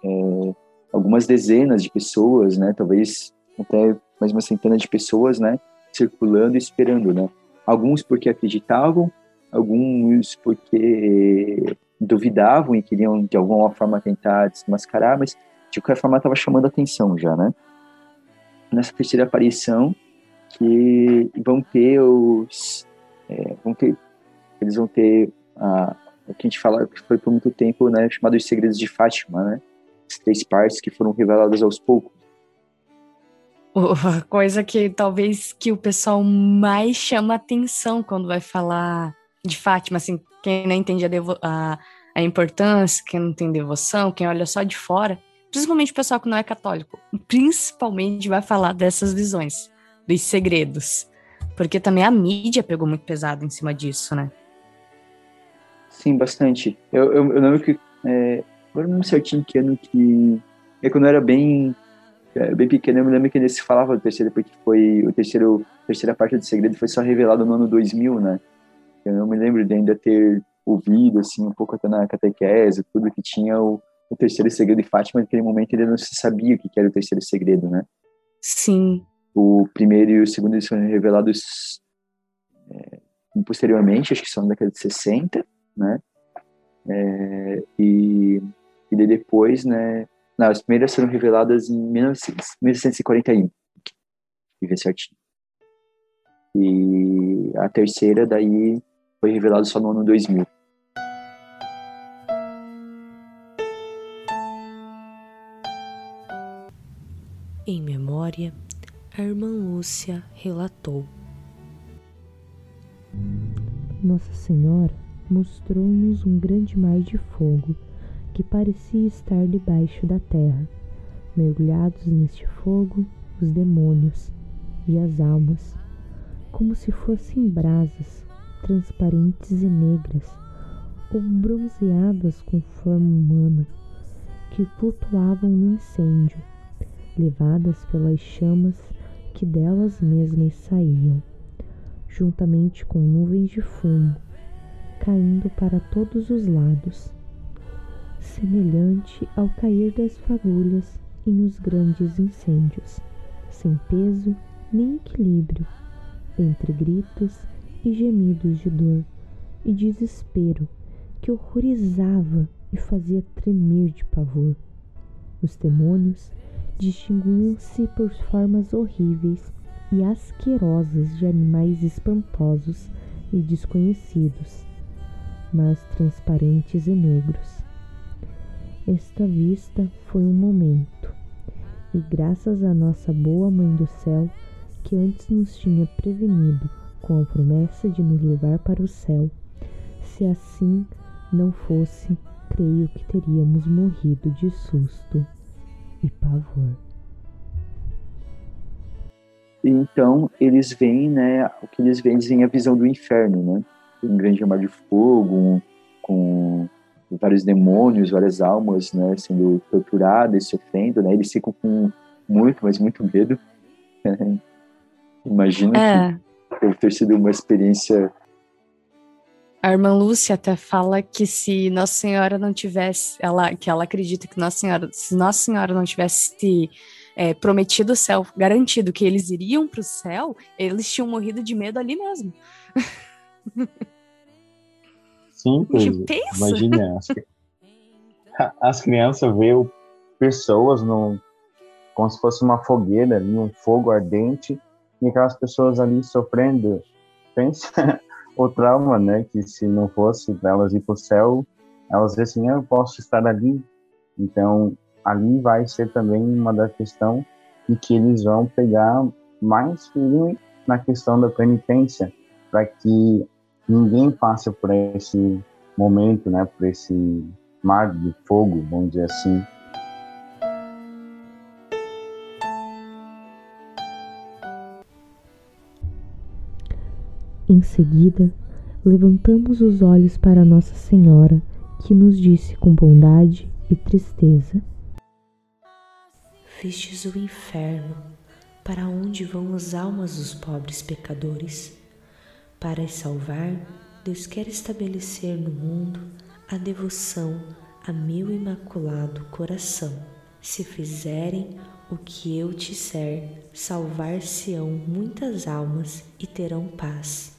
é, algumas dezenas de pessoas, né? Talvez até mais uma centena de pessoas, né? Circulando e esperando, né? Alguns porque acreditavam, alguns porque duvidavam e queriam de alguma forma tentar desmascarar, mas de qualquer forma estava chamando atenção já, né? Nessa terceira aparição, que vão ter os. É, vão ter, eles vão ter a, o que a gente fala que foi por muito tempo, né? Chamado Os Segredos de Fátima, né? As três partes que foram reveladas aos poucos. A [laughs] coisa que talvez que o pessoal mais chama atenção quando vai falar de Fátima, assim, quem não entende a, a, a, importância, quem não tem devoção, quem olha só de fora, principalmente o pessoal que não é católico, principalmente vai falar dessas visões, dos segredos. Porque também a mídia pegou muito pesado em cima disso, né? Sim, bastante. Eu, eu, eu lembro que. É, agora não certinho que ano que. É quando eu era bem. É, bem pequeno, eu me lembro que se falava do terceiro, porque foi. O terceiro, a terceira parte do segredo foi só revelado no ano 2000, né? Eu não me lembro de ainda ter ouvido, assim, um pouco até na catequese, tudo que tinha o, o terceiro segredo de Fátima, naquele momento ele não se sabia o que era o terceiro segredo, né? Sim. O primeiro e o segundo eles foram revelados é, posteriormente, acho que são na década de 60, né? É, e, e depois, né? Não, as primeiras foram reveladas em 1941, e ver certinho. E a terceira daí foi revelado só no ano 2000. Em memória, a irmã Lúcia relatou. Nossa Senhora mostrou-nos um grande mar de fogo que parecia estar debaixo da terra. Mergulhados neste fogo, os demônios e as almas, como se fossem brasas transparentes e negras, ou bronzeadas com forma humana, que flutuavam no incêndio, levadas pelas chamas que delas mesmas saíam, juntamente com nuvens de fumo, caindo para todos os lados, semelhante ao cair das fagulhas em os grandes incêndios, sem peso nem equilíbrio, entre gritos e gemidos de dor e desespero que horrorizava e fazia tremer de pavor. Os demônios distinguiam-se por formas horríveis e asquerosas de animais espantosos e desconhecidos, mas transparentes e negros. Esta vista foi um momento, e graças à nossa boa Mãe do Céu, que antes nos tinha prevenido com a promessa de nos levar para o céu. Se assim não fosse, creio que teríamos morrido de susto e pavor. Então eles veem, né? O que eles veem, eles veem a visão do inferno, né? um grande mar de fogo, com vários demônios, várias almas, né, sendo torturadas, sofrendo, né, eles ficam com muito, mas muito medo. Imagino é. que deve ter sido uma experiência a irmã Lúcia até fala que se Nossa Senhora não tivesse, ela, que ela acredita que Nossa Senhora, se Nossa Senhora não tivesse é, prometido o céu, garantido que eles iriam para o céu, eles tinham morrido de medo ali mesmo. [laughs] Sim, imagina, as, as crianças veem pessoas no, como se fosse uma fogueira ali, um fogo ardente, e aquelas pessoas ali sofrendo. Pensa [laughs] o trauma, né? Que se não fosse para elas ir para o céu, elas dizem assim, ah, eu posso estar ali. Então, ali vai ser também uma da questão e que eles vão pegar mais firme na questão da penitência, para que ninguém passe por esse momento, né? Por esse mar de fogo, vamos dizer assim, Em seguida, levantamos os olhos para Nossa Senhora, que nos disse com bondade e tristeza: Vistes o inferno, para onde vão as almas dos pobres pecadores. Para salvar, Deus quer estabelecer no mundo a devoção a meu imaculado coração. Se fizerem o que eu disser, salvar-se-ão muitas almas e terão paz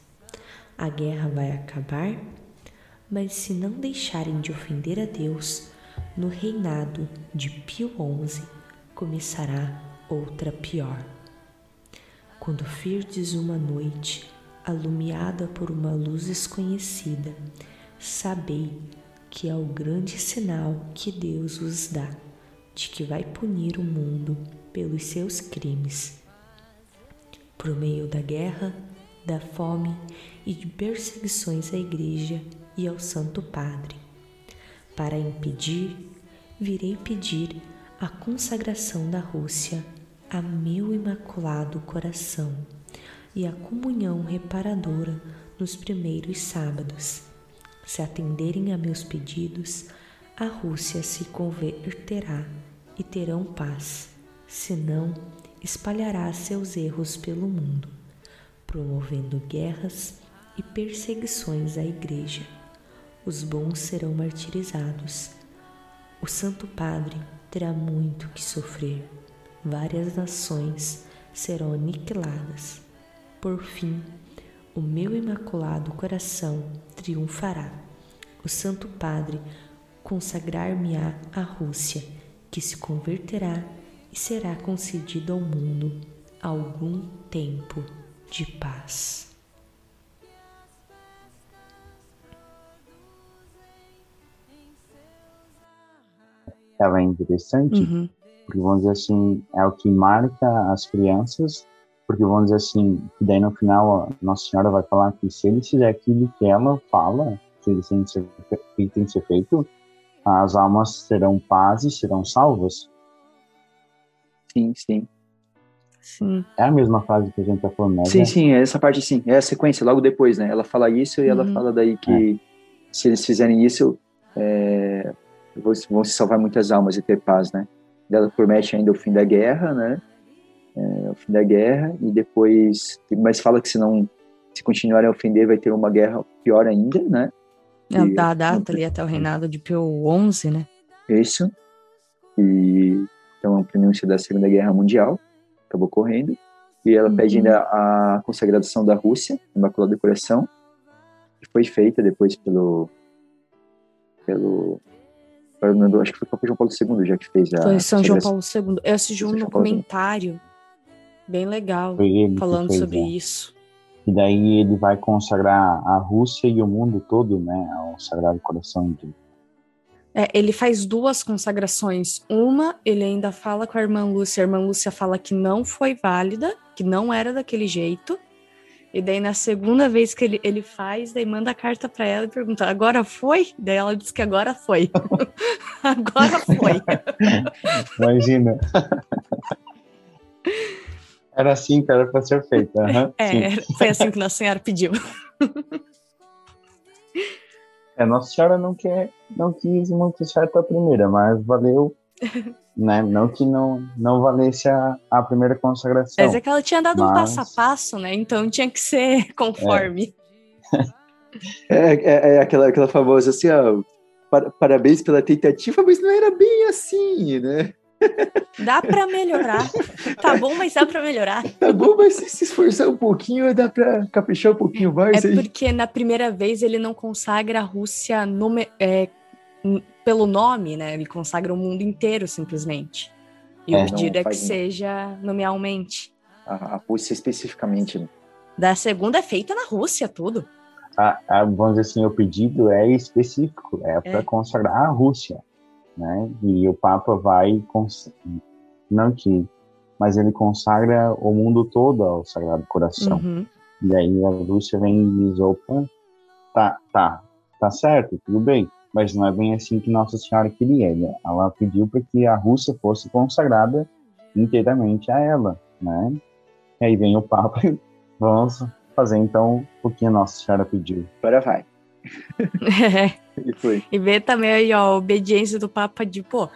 a guerra vai acabar? Mas se não deixarem de ofender a Deus, no reinado de Pio XI começará outra pior. Quando firdes uma noite, alumiada por uma luz desconhecida, sabei que é o grande sinal que Deus vos dá de que vai punir o mundo pelos seus crimes. Por meio da guerra, da fome e de perseguições à Igreja e ao Santo Padre. Para impedir, virei pedir a consagração da Rússia a meu imaculado coração e a comunhão reparadora nos primeiros sábados. Se atenderem a meus pedidos, a Rússia se converterá e terão paz, senão espalhará seus erros pelo mundo, promovendo guerras e perseguições à Igreja. Os bons serão martirizados. O Santo Padre terá muito que sofrer. Várias nações serão aniquiladas. Por fim, o meu imaculado coração triunfará. O Santo Padre consagrar-me-á à Rússia, que se converterá e será concedido ao mundo algum tempo de paz. ela é interessante, uhum. porque vamos dizer assim, é o que marca as crianças, porque vamos dizer assim, daí no final a Nossa Senhora vai falar que se ele fizer aquilo que ela fala, que ele tem que ser, que tem que ser feito, as almas terão paz e serão salvas. Sim, sim. Sim. É a mesma frase que a gente tá falando, né? Sim, sim, é essa parte sim. É a sequência, logo depois, né? Ela fala isso e uhum. ela fala daí que é. se eles fizerem isso, é, vão se salvar muitas almas e ter paz, né? Ela promete ainda o fim da guerra, né? É, o fim da guerra e depois, mas fala que se não se continuarem a ofender vai ter uma guerra pior ainda, né? É, dá a data ali até o reinado de Pio XI, né? Isso. E então é um prenúncio da Segunda Guerra Mundial, acabou correndo. E ela uhum. pede ainda a consagração da Rússia, Imaculada Coração, que foi feita depois pelo pelo acho que foi o Papa João Paulo II já que fez a. Foi São João Paulo II. Eu assisti um documentário bem legal falando sobre isso. E daí ele vai consagrar a Rússia e o mundo todo, né, ao Sagrado Coração de é, ele faz duas consagrações. Uma, ele ainda fala com a irmã Lúcia. A irmã Lúcia fala que não foi válida, que não era daquele jeito. E daí, na segunda vez que ele, ele faz, daí manda a carta para ela e pergunta: agora foi? Daí ela diz que agora foi. [laughs] agora foi. [laughs] Imagina. [laughs] Era assim que era para ser feita. [laughs] Uhum, é, foi assim que Nossa Senhora pediu. É, Nossa Senhora não quer, não quis muito certo a primeira, mas valeu, [laughs] né? Não que não, não valesse a, a primeira consagração. Mas é que ela tinha dado mas... um passo a passo, né? Então tinha que ser [laughs] conforme. É, é, é, é aquela, aquela famosa assim, ó, parabéns pela tentativa, mas não era bem assim, né? Dá para melhorar. Tá bom, mas dá para melhorar. Tá bom, mas se se esforçar um pouquinho, dá para caprichar um pouquinho mais. É aí. porque na primeira vez ele não consagra a Rússia nome, é, pelo nome, né? Ele consagra o mundo inteiro, simplesmente. E é, o pedido é que seja nomealmente. A, a Rússia especificamente. Né? Da segunda é feita na Rússia, tudo. A, a, vamos dizer assim, o pedido é específico, é para é. consagrar a Rússia né? E o Papa vai não que, mas ele consagra o mundo todo ao Sagrado Coração. Uhum. E aí a Lúcia vem e diz, opa, tá, tá, tá certo, tudo bem, mas não é bem assim que Nossa Senhora queria. Né? Ela pediu para que a Rússia fosse consagrada inteiramente a ela, né? E aí vem o Papa e vamos fazer então o que a Nossa Senhora pediu. Agora vai. [laughs] [laughs] E. E ver também aí, ó, a obediência do Papa de, pô,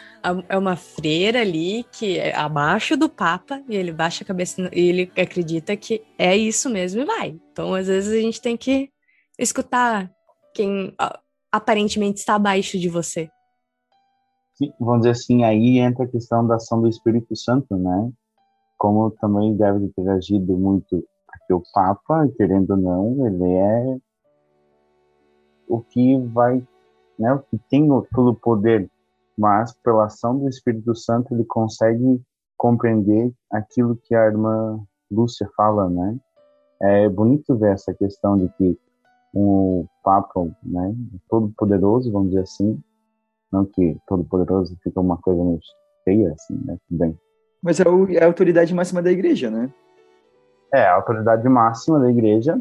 é uma freira ali que é abaixo do Papa e ele baixa a cabeça e ele acredita que é isso mesmo e vai. Então, às vezes, a gente tem que escutar quem aparentemente está abaixo de você. Sim, vamos dizer assim, aí entra a questão da ação do Espírito Santo, né? Como também deve ter agido muito, porque o Papa, querendo ou não, ele é o que vai, né, o que tem todo o poder, mas pela ação do Espírito Santo ele consegue compreender aquilo que a irmã Lúcia fala, né? É bonito ver essa questão de que o Papa, né, todo poderoso, vamos dizer assim, não que todo poderoso fica uma coisa meio feia assim, né? Bem. Mas é, o, é a autoridade máxima da igreja, né? É, a autoridade máxima da igreja,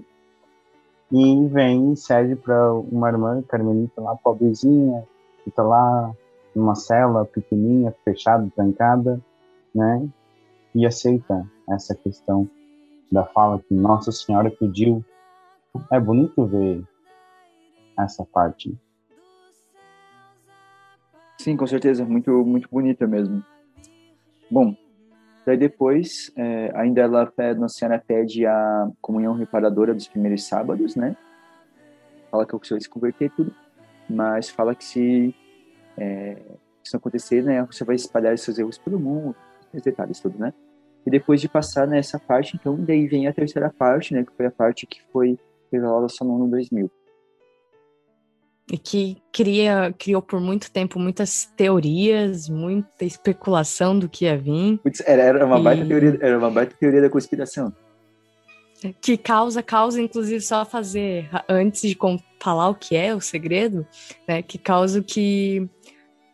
e vem e para uma irmã carmelita lá, pobrezinha, que está lá numa cela pequenininha, fechada, trancada, né? E aceita essa questão da fala que Nossa Senhora pediu. É bonito ver essa parte. Sim, com certeza, muito muito bonita mesmo. Bom, Daí depois, é, ainda ela pede, Nossa Senhora pede a comunhão reparadora dos primeiros sábados, né? Fala que o senhor se converter tudo, mas fala que se é, isso acontecer, né, você vai espalhar seus erros pelo mundo, os detalhes tudo, né? E depois de passar nessa parte, então, daí vem a terceira parte, né, que foi a parte que foi revelada só no ano 2000 e que cria, criou por muito tempo muitas teorias, muita especulação do que ia vir. Era, era, uma, e... baita teoria, era uma baita teoria da conspiração. Que causa, causa, inclusive, só fazer, antes de falar o que é o segredo, né, que causa que,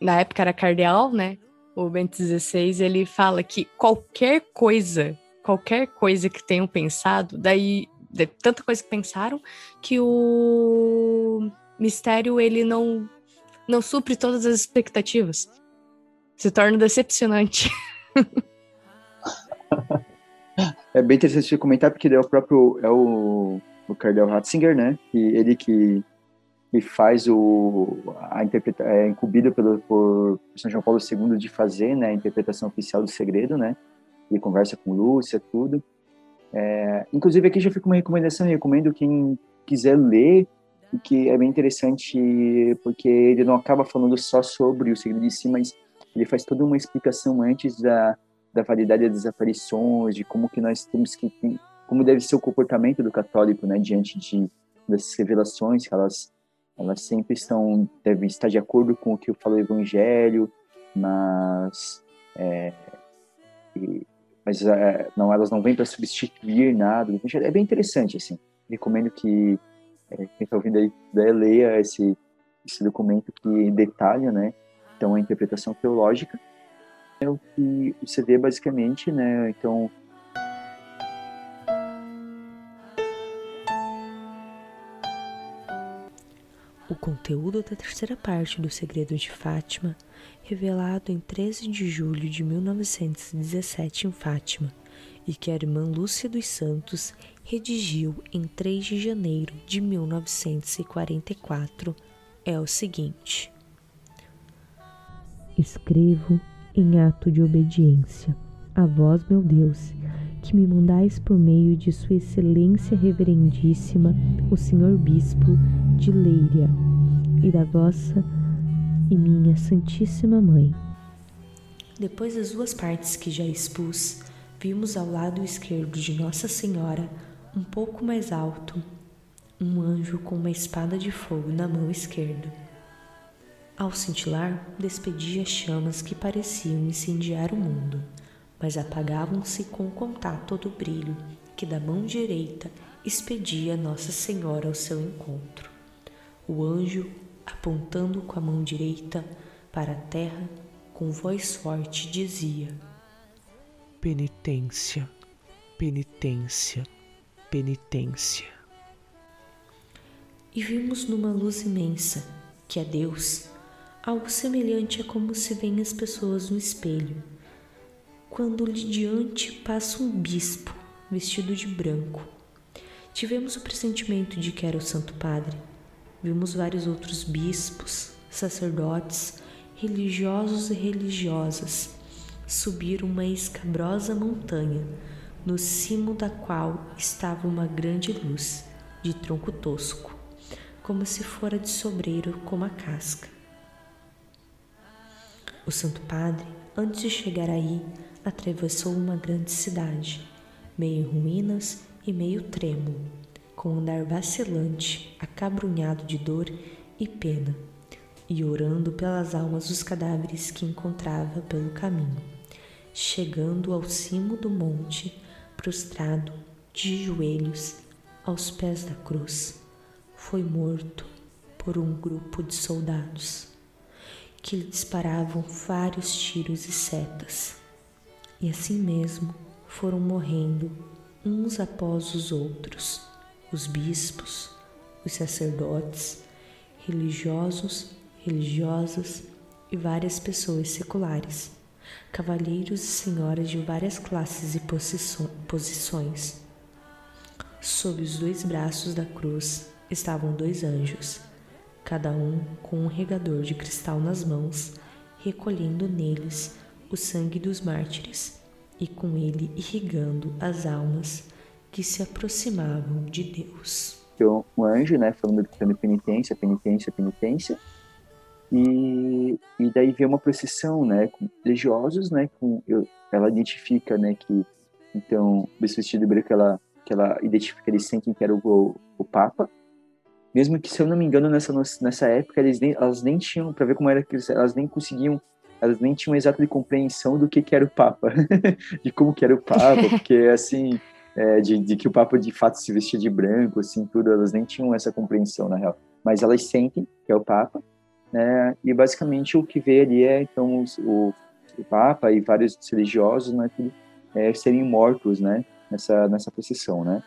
na época era cardeal, né, o Bento XVI, ele fala que qualquer coisa, qualquer coisa que tenham pensado, daí, de tanta coisa que pensaram, que o mistério ele não não supre todas as expectativas. Se torna decepcionante. [laughs] é bem interessante você comentar porque é o próprio é o, o Cardel Ratzinger, né? E ele que e faz o a interpreta é incumbido pelo por São João Paulo II de fazer, né, a interpretação oficial do segredo, né? E conversa com Lúcia, tudo. É, inclusive aqui já fica uma recomendação, eu recomendo quem quiser ler e que é bem interessante porque ele não acaba falando só sobre o segredo de si, mas ele faz toda uma explicação antes da, da validade das aparições, de como que nós temos que como deve ser o comportamento do católico, né, diante de dessas revelações, que elas elas sempre estão devem estar de acordo com o que fala o Evangelho, mas é, e, mas é, não elas não vêm para substituir nada. É bem interessante assim. Recomendo que quem está ouvindo aí puder, leia esse, esse documento que detalha, né, então a interpretação teológica. É o que você vê basicamente, né, então o conteúdo da terceira parte do Segredo de Fátima, revelado em 13 de julho de 1917 em Fátima, e que a irmã Lúcia dos Santos redigiu em 3 de janeiro de 1944 é o seguinte: Escrevo em ato de obediência. A vós, meu Deus, que me mandais por meio de Sua Excelência Reverendíssima, o Senhor Bispo de Leiria, e da vossa e minha Santíssima Mãe. Depois das duas partes que já expus, vimos ao lado esquerdo de Nossa Senhora, um pouco mais alto, um anjo com uma espada de fogo na mão esquerda. Ao cintilar, despedia chamas que pareciam incendiar o mundo mas apagavam-se com o contato do brilho que da mão direita expedia Nossa Senhora ao seu encontro. O anjo, apontando com a mão direita para a terra, com voz forte dizia: Penitência, penitência, penitência. E vimos numa luz imensa, que é Deus, algo semelhante a como se veem as pessoas no espelho quando lhe diante passa um bispo vestido de branco. Tivemos o pressentimento de que era o Santo Padre. Vimos vários outros bispos, sacerdotes, religiosos e religiosas subir uma escabrosa montanha, no cimo da qual estava uma grande luz, de tronco tosco, como se fora de sobreiro com uma casca. O Santo Padre, antes de chegar aí, atravessou uma grande cidade, meio ruínas e meio trêmulo, com andar vacilante, acabrunhado de dor e pena, e orando pelas almas dos cadáveres que encontrava pelo caminho. Chegando ao cimo do monte, prostrado, de joelhos, aos pés da cruz, foi morto por um grupo de soldados que lhe disparavam vários tiros e setas. E assim mesmo foram morrendo uns após os outros, os bispos, os sacerdotes, religiosos, religiosas e várias pessoas seculares, cavalheiros e senhoras de várias classes e posições. Sob os dois braços da cruz estavam dois anjos, cada um com um regador de cristal nas mãos, recolhendo neles o sangue dos mártires e com ele irrigando as almas que se aproximavam de Deus. Então, um anjo, né, falando de penitência, penitência, penitência, e, e daí vem uma procissão, né, com religiosos, né, com, eu, ela identifica, né, que, então, esse vestido branco, ela, que ela identifica, eles sentem que era o, o, o Papa, mesmo que, se eu não me engano, nessa, nessa época, eles nem, elas nem tinham, para ver como era que elas nem conseguiam elas nem tinham exata compreensão do que, que era o Papa, [laughs] de como que era o Papa, [laughs] porque assim, é, de, de, que o Papa de fato se vestia de branco, assim, tudo, elas nem tinham essa compreensão na real. Mas elas sentem que é o Papa, né? E basicamente o que vê ali é então o, o Papa e vários religiosos, né, que, é, serem mortos, né, nessa nessa procissão, né?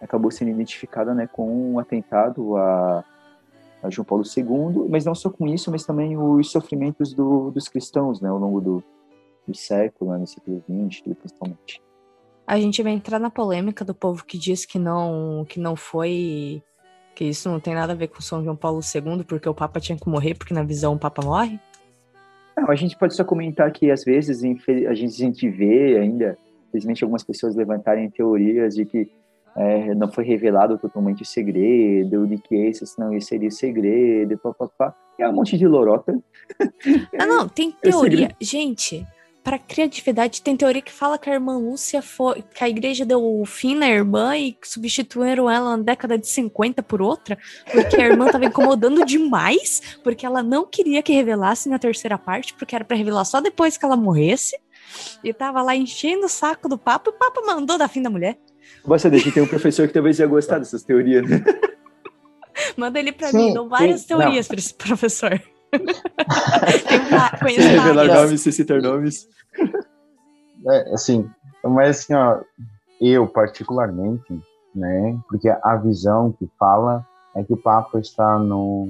Acabou sendo identificada, né, com um atentado a a João Paulo II, mas não só com isso, mas também os sofrimentos do, dos cristãos, né, ao longo do, do século, né, no século XX, principalmente. A gente vai entrar na polêmica do povo que diz que não, que não foi, que isso não tem nada a ver com São João Paulo II, porque o Papa tinha que morrer, porque na visão o Papa morre? Não, a gente pode só comentar que às vezes a gente, vê ainda, infelizmente, algumas pessoas levantarem teorias de que é, não foi revelado totalmente o segredo, de que esse não esse seria o segredo, papapá. É um monte de lorota. Ah, não, tem [laughs] teoria. Gente, para criatividade, tem teoria que fala que a irmã Lúcia foi. que a igreja deu fim na irmã e substituíram ela na década de 50 por outra, porque a irmã tava incomodando demais, porque ela não queria que revelasse na terceira parte, porque era para revelar só depois que ela morresse. E tava lá enchendo o saco do papo, e o papo mandou da fim da mulher. Você deixa, tem um professor que talvez ia gostar dessas teorias. Né? [laughs] Manda ele para mim, dou várias sim, teorias para esse professor. [laughs] conheço revelar nomes, sem citar nomes. É, assim, mas assim, ó, eu particularmente, né, porque a visão que fala é que o Papa está no,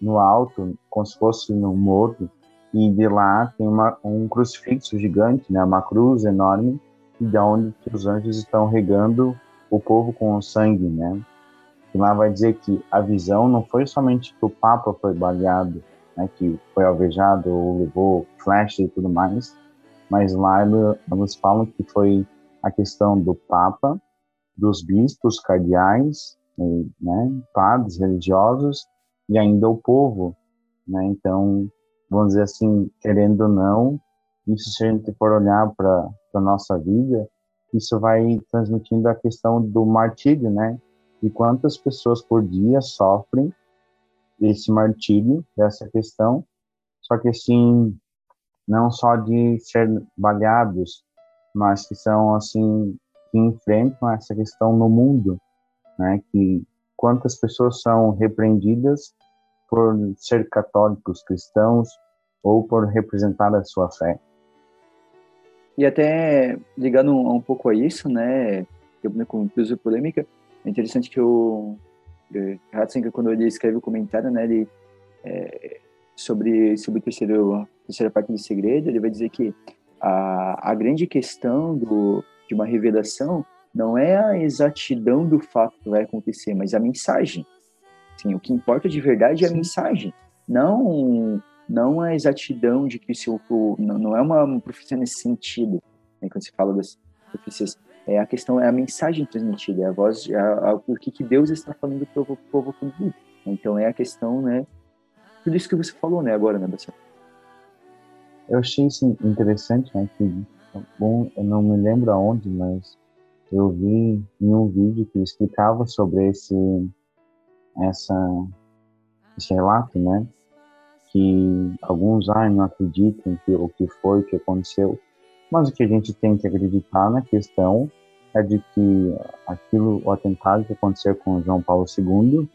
no alto, como se fosse no morro, e de lá tem uma, um crucifixo gigante, né, uma cruz enorme, e de onde os anjos estão regando o povo com o sangue, né? lá vai dizer que a visão não foi somente que o Papa foi baleado, né, que foi alvejado ou levou flash e tudo mais, mas lá eles falam que foi a questão do Papa, dos bispos, cardeais, né, padres religiosos e ainda o povo, né? Então, vamos dizer assim, querendo ou não, isso se a gente for olhar para a nossa vida, isso vai transmitindo a questão do martírio, né? E quantas pessoas por dia sofrem esse martírio, dessa questão, só que assim, não só de ser baleados, mas que são assim, que enfrentam essa questão no mundo, né? Que quantas pessoas são repreendidas por ser católicos, cristãos ou por representar a sua fé. E até ligando um, pouco a isso, né, eu com inclusive polêmica, é interessante que o Ratzinger, quando ele escreve o comentário, né, ele, é, sobre, sobre o terceiro, a terceira parte do segredo, ele vai dizer que a, a grande questão do, de uma revelação não é a exatidão do fato que vai acontecer, mas a mensagem. Sim, o que importa de verdade é a mensagem, não não a exatidão de que se o, não, não é uma profecia nesse sentido, né, quando se fala das profecias. É a questão é a mensagem transmitida, é a voz, a, o que, que Deus está falando para o povo todo Então é a questão, né? Tudo isso que você falou, né, agora, né, Bacia? Eu achei isso interessante, né, que bom, eu não me lembro aonde, mas eu vi em um vídeo que explicava sobre esse essa esse relato, né? Que alguns ai não acreditam que o que foi que aconteceu, mas o que a gente tem que acreditar na questão é de que aquilo, o atentado que aconteceu com João Paulo II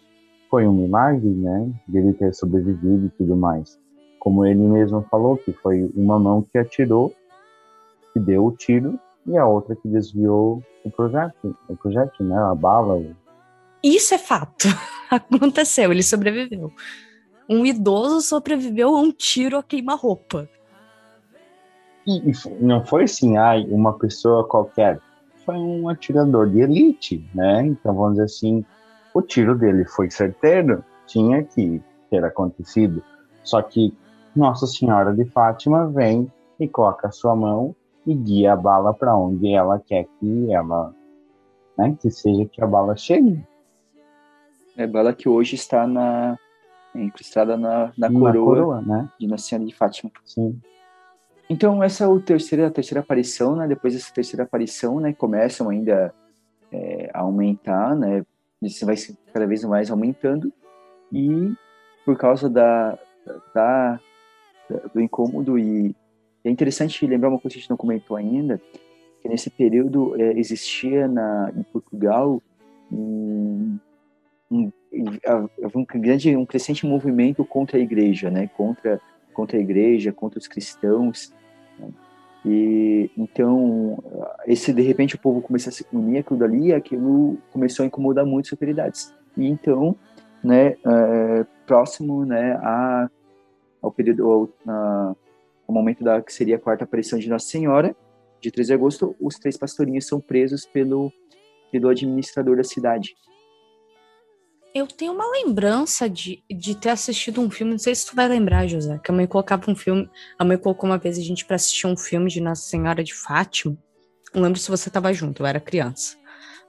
foi um milagre, né? Dele ter sobrevivido e tudo mais. Como ele mesmo falou, que foi uma mão que atirou, que deu o tiro, e a outra que desviou o projeto, o projeto, né? A bala, isso é fato. [laughs] Aconteceu, ele sobreviveu. Um idoso sobreviveu a um tiro a queima-roupa. E, não foi assim, ai, uma pessoa qualquer. Foi um atirador de elite, né? Então, vamos dizer assim, o tiro dele foi certeiro, tinha que ter acontecido. Só que Nossa Senhora de Fátima vem e coloca a sua mão e guia a bala para onde ela quer que ela, né, que seja que a bala chegue. É bala que hoje está na incrustada na, na, na coroa, coroa né? de Nossa Senhora de Fátima. Sim. Então essa é a terceira, a terceira aparição, né? Depois dessa terceira aparição, né? Começam ainda é, a aumentar, né? Isso vai cada vez mais aumentando e por causa da, da, da do incômodo e é interessante lembrar uma coisa que a gente não comentou ainda, que nesse período é, existia na, em Portugal um, um, um, grande, um crescente movimento contra a igreja, né? Contra, contra a igreja, contra os cristãos. E então, esse de repente o povo começou a se unir aquilo dali, aquilo começou a incomodar muito as autoridades. E então, né, é, próximo, né, a, ao período, ao, a, ao momento da que seria a quarta aparição de Nossa Senhora, de 13 de agosto, os três pastorinhos são presos pelo pelo administrador da cidade. Eu tenho uma lembrança de, de ter assistido um filme, não sei se tu vai lembrar, José, que a mãe colocava um filme, a mãe colocou uma vez a gente para assistir um filme de Nossa Senhora de Fátima. Não lembro se você tava junto, eu era criança.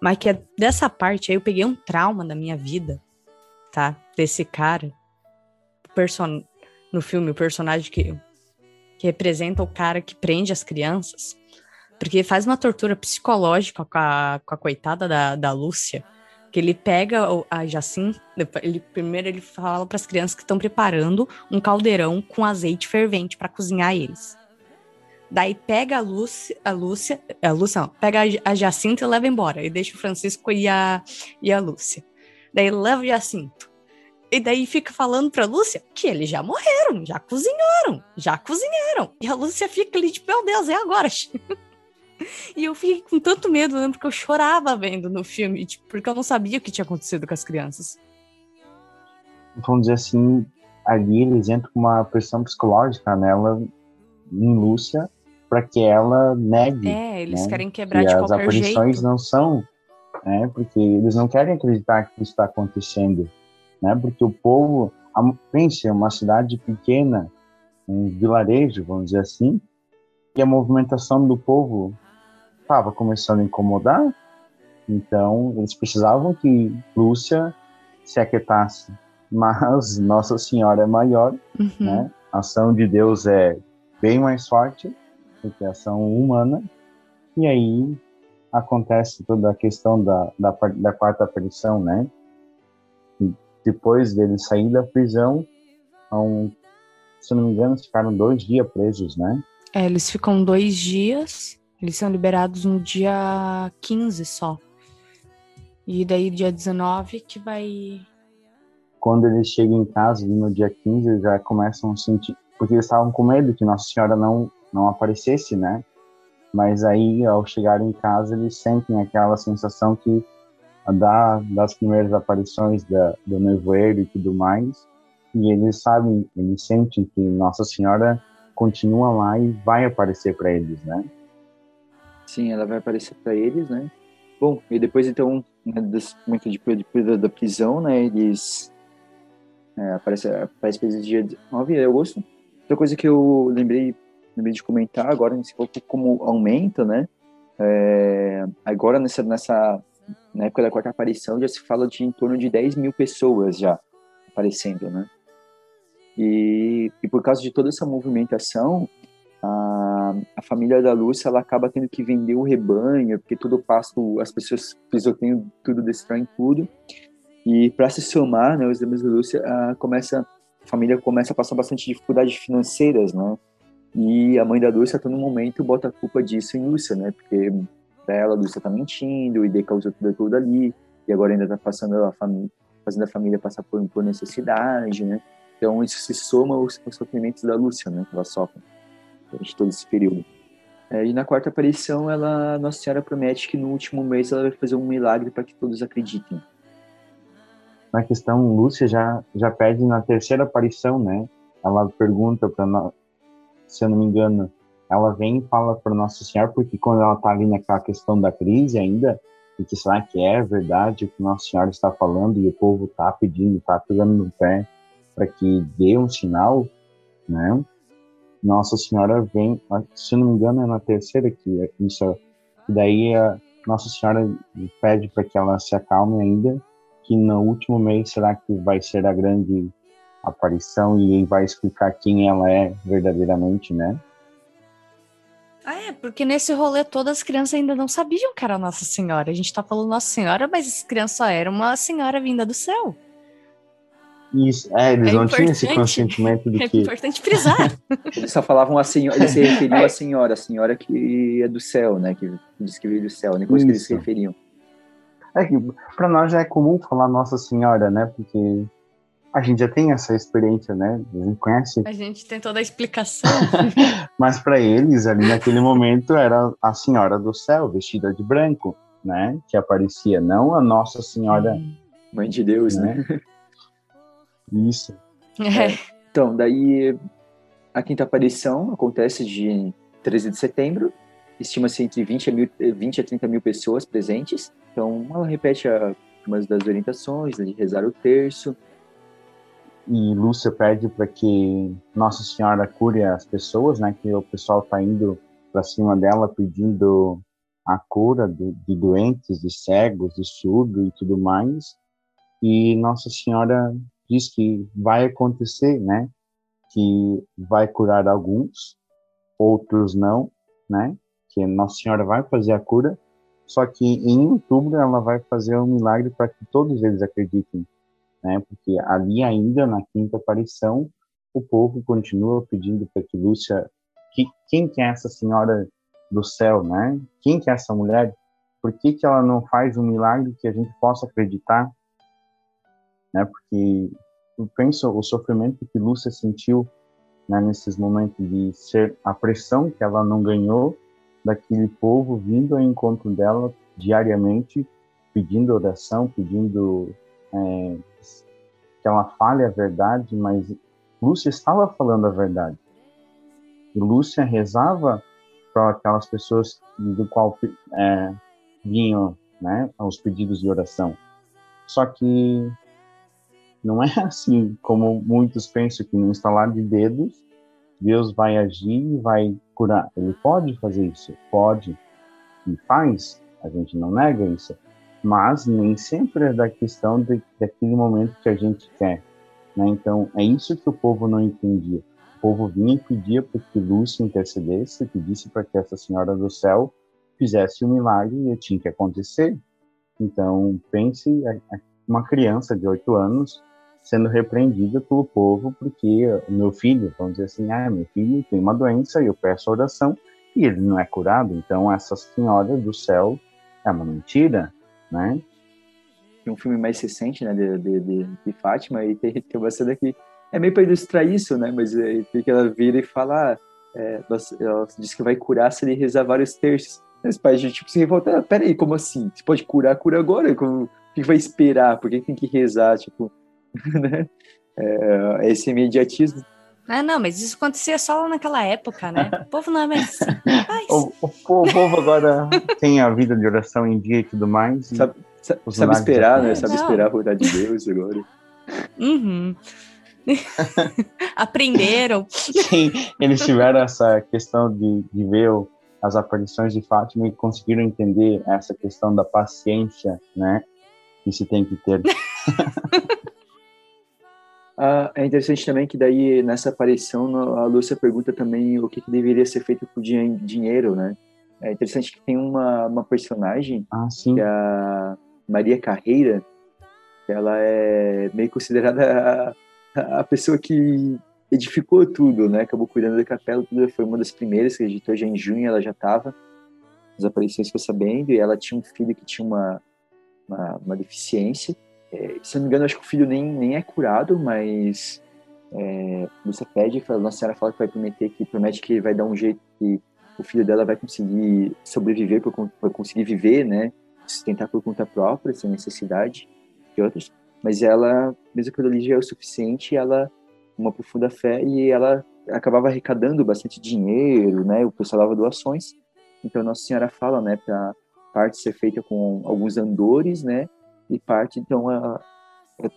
Mas que é dessa parte aí eu peguei um trauma da minha vida, tá? Desse cara. Person... No filme, o personagem que, que representa o cara que prende as crianças. Porque faz uma tortura psicológica com a, com a coitada da, da Lúcia que ele pega a Jacinta, ele primeiro ele fala para as crianças que estão preparando um caldeirão com azeite fervente para cozinhar eles. Daí pega a Lúcia, a Lúcia, a Lúcia não, pega a Jacinta e leva embora. E deixa o Francisco e a, e a Lúcia. Daí leva o Jacinto. E daí fica falando pra Lúcia que eles já morreram, já cozinharam, já cozinharam. E a Lúcia fica ali, tipo, meu Deus, é agora. [laughs] E eu fiquei com tanto medo, lembro que eu chorava vendo no filme, tipo, porque eu não sabia o que tinha acontecido com as crianças. Vamos dizer assim, ali eles entram com uma pressão psicológica nela, em Lúcia, para que ela negue. É, eles né? querem quebrar de qualquer jeito. As aparições não são né? Porque eles não querem acreditar que isso está acontecendo, né? Porque o povo, pense, é uma cidade pequena, um vilarejo, vamos dizer assim, e a movimentação do povo estava começando a incomodar, então eles precisavam que Lúcia se aquietasse. Mas [laughs] Nossa Senhora é maior, uhum. né? A ação de Deus é bem mais forte do que a ação humana, e aí acontece toda a questão da, da, da quarta aparição, né? E depois dele sair da prisão, um, se não me engano, ficaram dois dias presos, né? É, eles ficam dois dias, eles são liberados no dia 15 só. E daí, dia 19, que vai. Quando eles chegam em casa, no dia 15, eles já começam a sentir. Porque eles estavam com medo que Nossa Senhora não, não aparecesse, né? Mas aí, ao chegar em casa, eles sentem aquela sensação que da, das primeiras aparições da, do nevoeiro e tudo mais, e eles sabem, eles sentem que Nossa Senhora continua lá e vai aparecer para eles, né? Sim, ela vai aparecer para eles, né? Bom, e depois então, né, desse momento de, de, da prisão, né, eles é, aparece, aparece eles dia 9 de agosto. Outra coisa que eu lembrei, lembrei de comentar agora, nesse pouco como aumenta, né? É, agora nessa, nessa na época da quarta aparição já se fala de em torno de 10 mil pessoas já aparecendo, né? E, e por causa de toda essa movimentação, a, a família da Lúcia ela acaba tendo que vender o rebanho, porque todo o pasto, as pessoas pisoteiam tudo, destroem tudo. E para se somar, né, os irmãos da Lúcia, a, começa, a família começa a passar bastante dificuldades financeiras, né? E a mãe da Lúcia, todo momento, bota a culpa disso em Lúcia, né? Porque pra ela, a Lúcia tá mentindo, e causou tudo ali, e agora ainda tá passando a família, fazendo a família passar por, por necessidade, né? Então isso se soma aos, aos sofrimentos da Lúcia, né? Que ela sofre durante todo esse período. É, e na quarta aparição, ela, Nossa Senhora promete que no último mês ela vai fazer um milagre para que todos acreditem. Na questão, Lúcia já, já pede na terceira aparição, né? Ela pergunta para nós, se eu não me engano, ela vem e fala para Nossa Senhora, porque quando ela está ali naquela questão da crise ainda, e que será que é verdade o que Nossa Senhora está falando e o povo está pedindo, está pegando no pé para que dê um sinal, né? Nossa Senhora vem, se não me engano, é na terceira que é isso, e daí a Nossa Senhora pede para que ela se acalme ainda, que no último mês será que vai ser a grande aparição e vai explicar quem ela é verdadeiramente, né? Ah, é, porque nesse rolê todas as crianças ainda não sabiam que era Nossa Senhora. A gente tá falando Nossa Senhora, mas as crianças só eram uma senhora vinda do céu. Isso, é, eles é não tinham esse consentimento de é que... É importante frisar. [laughs] eles só falavam a senhora, eles se [laughs] referiam à senhora, a senhora que é do céu, né, que diz que veio do céu, depois que eles se referiam. É que para nós já é comum falar Nossa Senhora, né, porque a gente já tem essa experiência, né, a gente conhece. A gente tem toda a explicação. [laughs] Mas para eles, ali naquele momento, era a Senhora do Céu, vestida de branco, né, que aparecia, não a Nossa Senhora... Mãe de Deus, né? né? Isso. É. é. Então, daí a quinta aparição acontece de 13 de setembro. Estima-se entre 20 a, mil, 20 a 30 mil pessoas presentes. Então, ela repete algumas das orientações, né, de rezar o terço. E Lúcia pede para que Nossa Senhora cure as pessoas, né? Que o pessoal está indo para cima dela pedindo a cura de, de doentes, de cegos, de surdo e tudo mais. E Nossa Senhora diz que vai acontecer, né? Que vai curar alguns, outros não, né? Que Nossa Senhora vai fazer a cura, só que em outubro ela vai fazer um milagre para que todos eles acreditem, né? Porque ali ainda na quinta aparição o povo continua pedindo para que Lúcia, que, quem que é essa senhora do céu, né? Quem que é essa mulher? Por que que ela não faz um milagre que a gente possa acreditar? Né? Porque eu penso o sofrimento que Lúcia sentiu né, nesses momentos de ser a pressão que ela não ganhou daquele povo vindo ao encontro dela diariamente, pedindo oração, pedindo é, que ela fale a verdade, mas Lúcia estava falando a verdade. E Lúcia rezava para aquelas pessoas do qual é, vinham né, pedidos de oração. Só que não é assim como muitos pensam que no instalar de dedos Deus vai agir e vai curar. Ele pode fazer isso, pode e faz. A gente não nega isso, mas nem sempre é da questão de, daquele momento que a gente quer. Né? Então é isso que o povo não entendia. O povo vinha e pedia para que Lúcia intercedesse, pedisse para que essa Senhora do Céu fizesse o um milagre e tinha que acontecer. Então pense uma criança de oito anos sendo repreendida pelo povo porque o meu filho, vamos dizer assim, ah, meu filho tem uma doença e eu peço oração e ele não é curado. Então essa senhora do céu é uma mentira, né? Um filme mais recente, né, de, de, de, de Fátima e tem, tem uma cena que é meio para ilustrar isso, né? Mas é, porque ela vira e fala, ah, é, ela diz que vai curar se ele rezar vários terços. Os pais tipo se revoltam, ah, peraí, como assim? Você pode curar, cura agora? Como, o que vai esperar? Por que tem que rezar? Tipo, [laughs] né? É, esse imediatismo. Ah, não, mas isso acontecia só naquela época, né? O povo não é mais assim. [laughs] o, o, o, povo agora tem a vida de oração em dia e tudo mais. E sabe, sabe, sabe esperar, né? Sabe não. esperar a vontade de Deus agora. Uhum. [laughs] Aprenderam. Sim, eles tiveram essa questão de, de ver as aparições de Fátima e conseguiram entender essa questão da paciência, né? Que se tem que ter. Ah, é interessante também que daí nessa aparição a Lúcia pergunta também o que, que deveria ser feito com o dinheiro, né? É interessante que tem uma, uma personagem, ah, que é a Maria Carreira, que ela é meio considerada a, a, pessoa que edificou tudo, né? Acabou cuidando da capela, tudo, foi uma das primeiras que editou já em junho, ela já estava as aparições ficou sabendo, e ela tinha um filho que tinha uma, uma, uma deficiência, é, se não me engano, acho que o filho nem, nem é curado, mas é, você pede, a Nossa Senhora fala que vai prometer que promete que vai dar um jeito que o filho dela vai conseguir sobreviver, vai conseguir viver, né? Sustentar por conta própria, sem necessidade de outros. Mas ela, mesmo que ali já é o suficiente, ela uma profunda fé e ela acabava arrecadando bastante dinheiro, né? O pessoal dava doações. Então Nossa Senhora fala, né, para parte ser feita com alguns andores, né? E parte então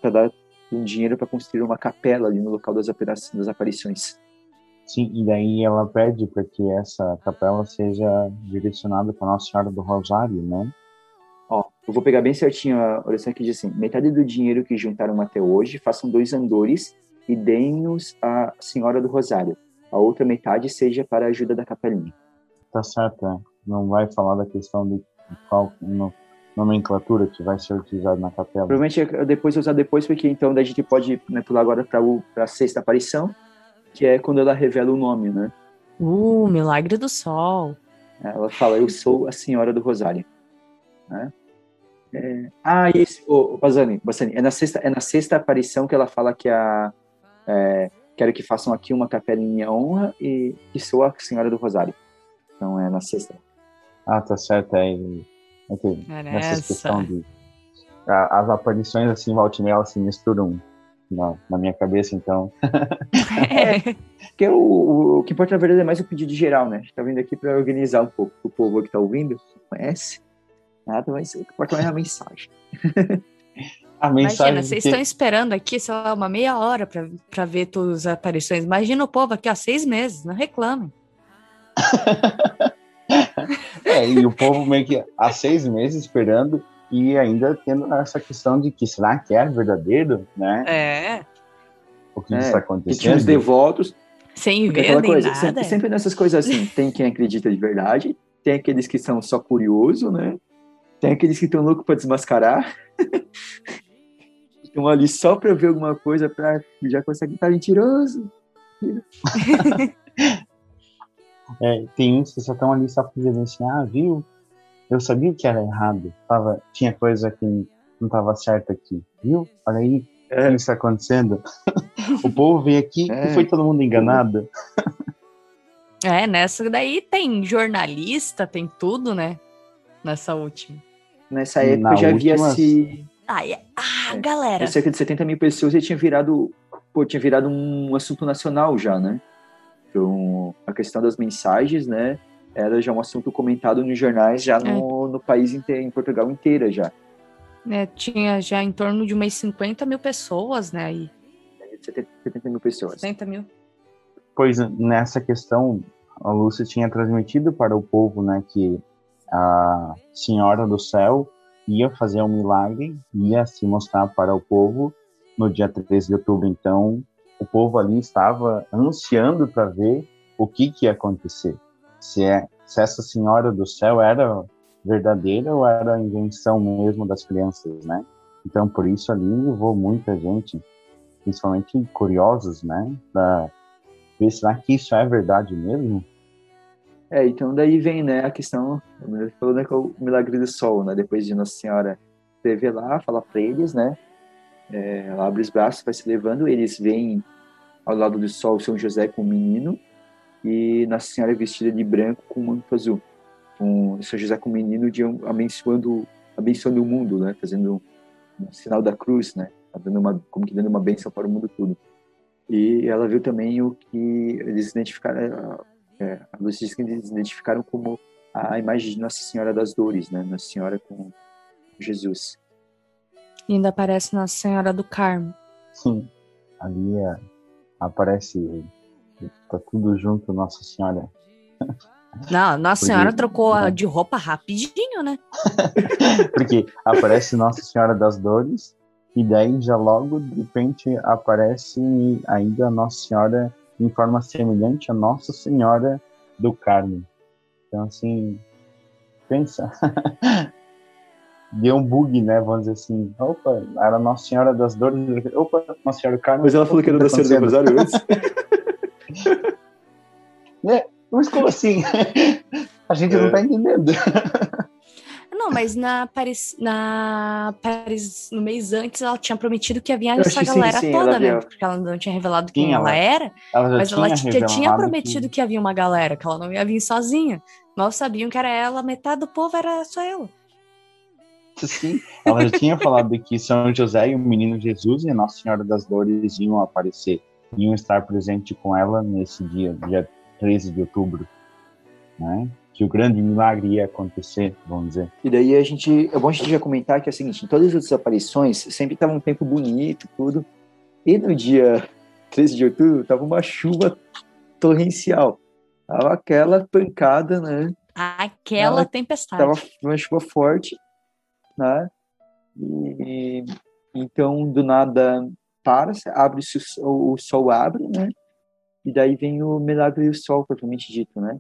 para dar um dinheiro para construir uma capela ali no local das, das aparições. Sim, e daí ela pede para que essa capela seja direcionada para Nossa Senhora do Rosário, né? Ó, eu vou pegar bem certinho a oração que diz assim: metade do dinheiro que juntaram até hoje, façam dois andores e deem-nos à Senhora do Rosário. A outra metade seja para a ajuda da capelinha. Tá certo, é. Não vai falar da questão de qual, no nomenclatura que vai ser utilizada na capela? Provavelmente depois usar depois, porque então a gente pode né, pular agora para a sexta aparição, que é quando ela revela o nome, né? Uh, Milagre do Sol. Ela fala, eu sou a Senhora do Rosário. Né? É... Ah, isso, oh, Bazani, Bazani, é na sexta, é na sexta aparição que ela fala que a é, quero que façam aqui uma capela em minha honra e que sou a Senhora do Rosário. Então é na sexta. Ah, tá certo. É, Nessa questão de. A, as aparições, assim, Valtimela se misturam na, na minha cabeça, então. [laughs] é, porque o, o, que importa, na verdade, é mais o pedido geral, né? A gente tá vindo aqui para organizar um pouco o povo que tá ouvindo, conhece, nada, mas o que importa é a mensagem. [laughs] a mensagem Imagina, vocês que... estão esperando aqui, sei lá, uma meia hora para ver todas as aparições. Imagina o povo aqui há seis meses, não reclamem. [laughs] [laughs] é, e o povo meio que há seis meses esperando e ainda tendo essa questão de que será que é verdadeiro, né? É. O que é, está acontecendo? tinha os devotos. Sem ver nem coisa, nada. Sempre, sempre nessas coisas assim, [laughs] tem quem acredita de verdade, tem aqueles que são só curioso, né? Tem aqueles que estão loucos para desmascarar. [laughs] estão ali só para ver alguma coisa, para já conseguir estar mentiroso. É, tem uns que só estão ali só para dizer assim, ah, viu? Eu sabia que era errado. Tava, tinha coisa que não estava certa aqui. Viu? Olha aí é. o que está acontecendo. [laughs] o povo veio aqui é. e foi todo mundo enganado. [laughs] é, nessa daí tem jornalista, tem tudo, né? Nessa última. Nessa época Na já havia se. Ah, é... ah é. galera. Cerca de 70 mil pessoas e tinha virado. Pô, tinha virado um assunto nacional já, né? Então, a questão das mensagens, né, era já um assunto comentado nos jornais já no, é. no país inteiro, em Portugal inteira já. É, tinha já em torno de umas 50 mil pessoas, né? Aí. 70, 70 mil pessoas. 70 mil. Pois nessa questão, a Lúcia tinha transmitido para o povo, né, que a Senhora do Céu ia fazer um milagre, ia se mostrar para o povo no dia 13 de outubro. Então, o povo ali estava anunciando para ver o que, que ia acontecer. Se, é, se essa Senhora do Céu era verdadeira ou era invenção mesmo das crianças, né? Então, por isso ali levou muita gente, principalmente curiosos, né? Para ver será que isso é verdade mesmo? É, então daí vem, né, a questão, falou né, o milagre do sol, né, depois de Nossa Senhora revelar, falar para eles, né, é, ela abre os braços, vai se levando, eles veem ao lado do sol São José com o menino e Nossa Senhora vestida de branco com manto azul, com São José com o menino de, abençoando, abençoando o mundo, né, fazendo um sinal da cruz, né, tá dando uma, como que dando uma bênção para o mundo todo. E ela viu também o que eles identificaram é, a luz diz que eles identificaram como a imagem de Nossa Senhora das Dores, né? Nossa Senhora com Jesus. E ainda aparece Nossa Senhora do Carmo. Sim, ali é, aparece, tá tudo junto, Nossa Senhora. Não, Nossa Porque, Senhora trocou né? de roupa rapidinho, né? [laughs] Porque aparece Nossa Senhora das Dores e daí já logo de repente aparece ainda Nossa Senhora em forma semelhante a Nossa Senhora do Carmo. Então, assim, pensa. [laughs] Deu um bug, né? Vamos dizer assim. Opa, era Nossa Senhora das Dores. Opa, Nossa Senhora do Carmo. Mas ela falou que era Nossa Senhora do Rosário antes. [laughs] é, mas como assim? [laughs] A gente é. não tá entendendo. Não, mas na Paris, na Paris, no mês antes, ela tinha prometido que havia essa galera sim, sim, toda, né? Porque ela não tinha revelado quem sim, ela, ela, era. Ela mas ela já tinha prometido que... que... havia uma galera, que ela não ia vir sozinha. Mal sabiam que era ela, metade do povo era só ela. Sim, ela já tinha falado que São José e o menino Jesus e a Nossa Senhora das Dores iam aparecer, iam estar presente com ela nesse dia, dia 13 de outubro, né? que o grande milagre ia acontecer, vamos dizer. E daí a gente, é bom a gente já comentar que é o seguinte, em todas as aparições sempre estava um tempo bonito, tudo, e no dia 13 de outubro tava uma chuva torrencial, tava aquela pancada, né? Aquela tempestade. Tava uma chuva forte, né? E então do nada para, abre o, o sol abre, né? E daí vem o milagre do sol propriamente dito, né?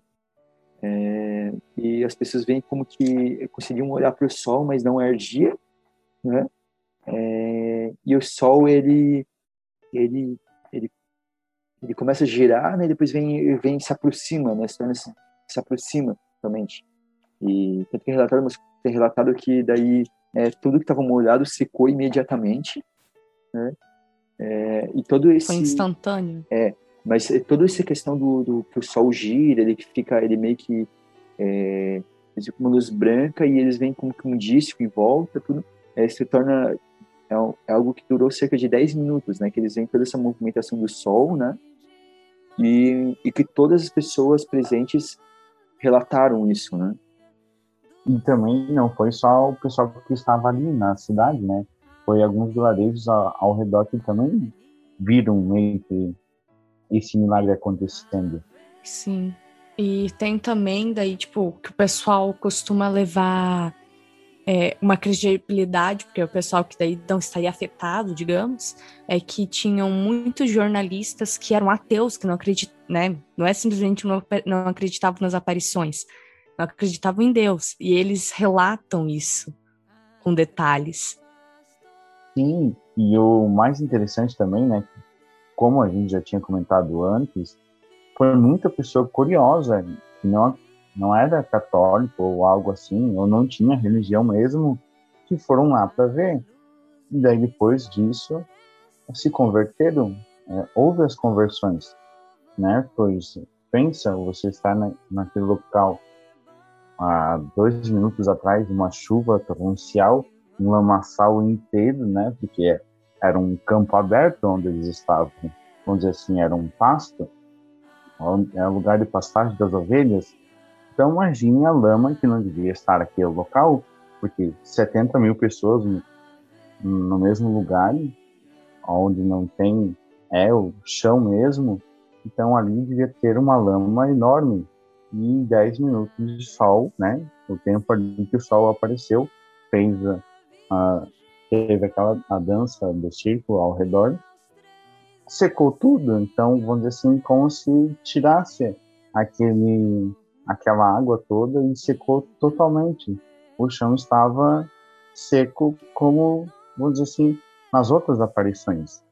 É, e as pessoas veem como que conseguiam olhar para o sol, mas não ardia, né? É, e o sol ele ele ele ele começa a girar, né? E depois vem vem se aproxima, né? Se, se, aproxima realmente. E tem relatado, mas tem relatado que daí é, tudo que estava molhado secou imediatamente, né? É, e todo esse foi instantâneo. É, mas é toda essa questão do, do que o sol gira, ele fica, ele meio que é, uma luz branca e eles vêm como que um disco em volta, tudo é, se torna é, é, algo que durou cerca de 10 minutos, né? Que eles veem toda essa movimentação do sol, né? E, e que todas as pessoas presentes relataram isso, né? E também não foi só o pessoal que estava ali na cidade, né? Foi alguns vilarejos ao, ao redor que também viram meio que esse milagre acontecendo. Sim. E tem também daí, tipo, que o pessoal costuma levar é, uma credibilidade, porque o pessoal que daí não estaria afetado, digamos, é que tinham muitos jornalistas que eram ateus, que não acreditam, né? Não é simplesmente não, não acreditavam nas aparições, não acreditavam em Deus. E eles relatam isso com detalhes. Sim, e o mais interessante também, né, como a gente já tinha comentado antes, foi muita pessoa curiosa, que não, não era católico ou algo assim, ou não tinha religião mesmo, que foram lá para ver. E daí, depois disso, se converteram. É, houve as conversões, né? Pois, pensa, você está na, naquele local há dois minutos atrás, uma chuva torrencial, um lamaçal inteiro, né? Porque era um campo aberto onde eles estavam, vamos dizer assim, era um pasto, é lugar de pastagem das ovelhas, Então, imagine a lama que não devia estar aqui no local, porque 70 mil pessoas no mesmo lugar, onde não tem é o chão mesmo, então ali devia ter uma lama enorme e 10 minutos de sol, né? O tempo ali que o sol apareceu, fez a, a teve aquela a dança do círculo ao redor, secou tudo. Então, vamos dizer assim, como se tirasse aquele aquela água toda e secou totalmente. O chão estava seco como, vamos dizer assim, nas outras aparições.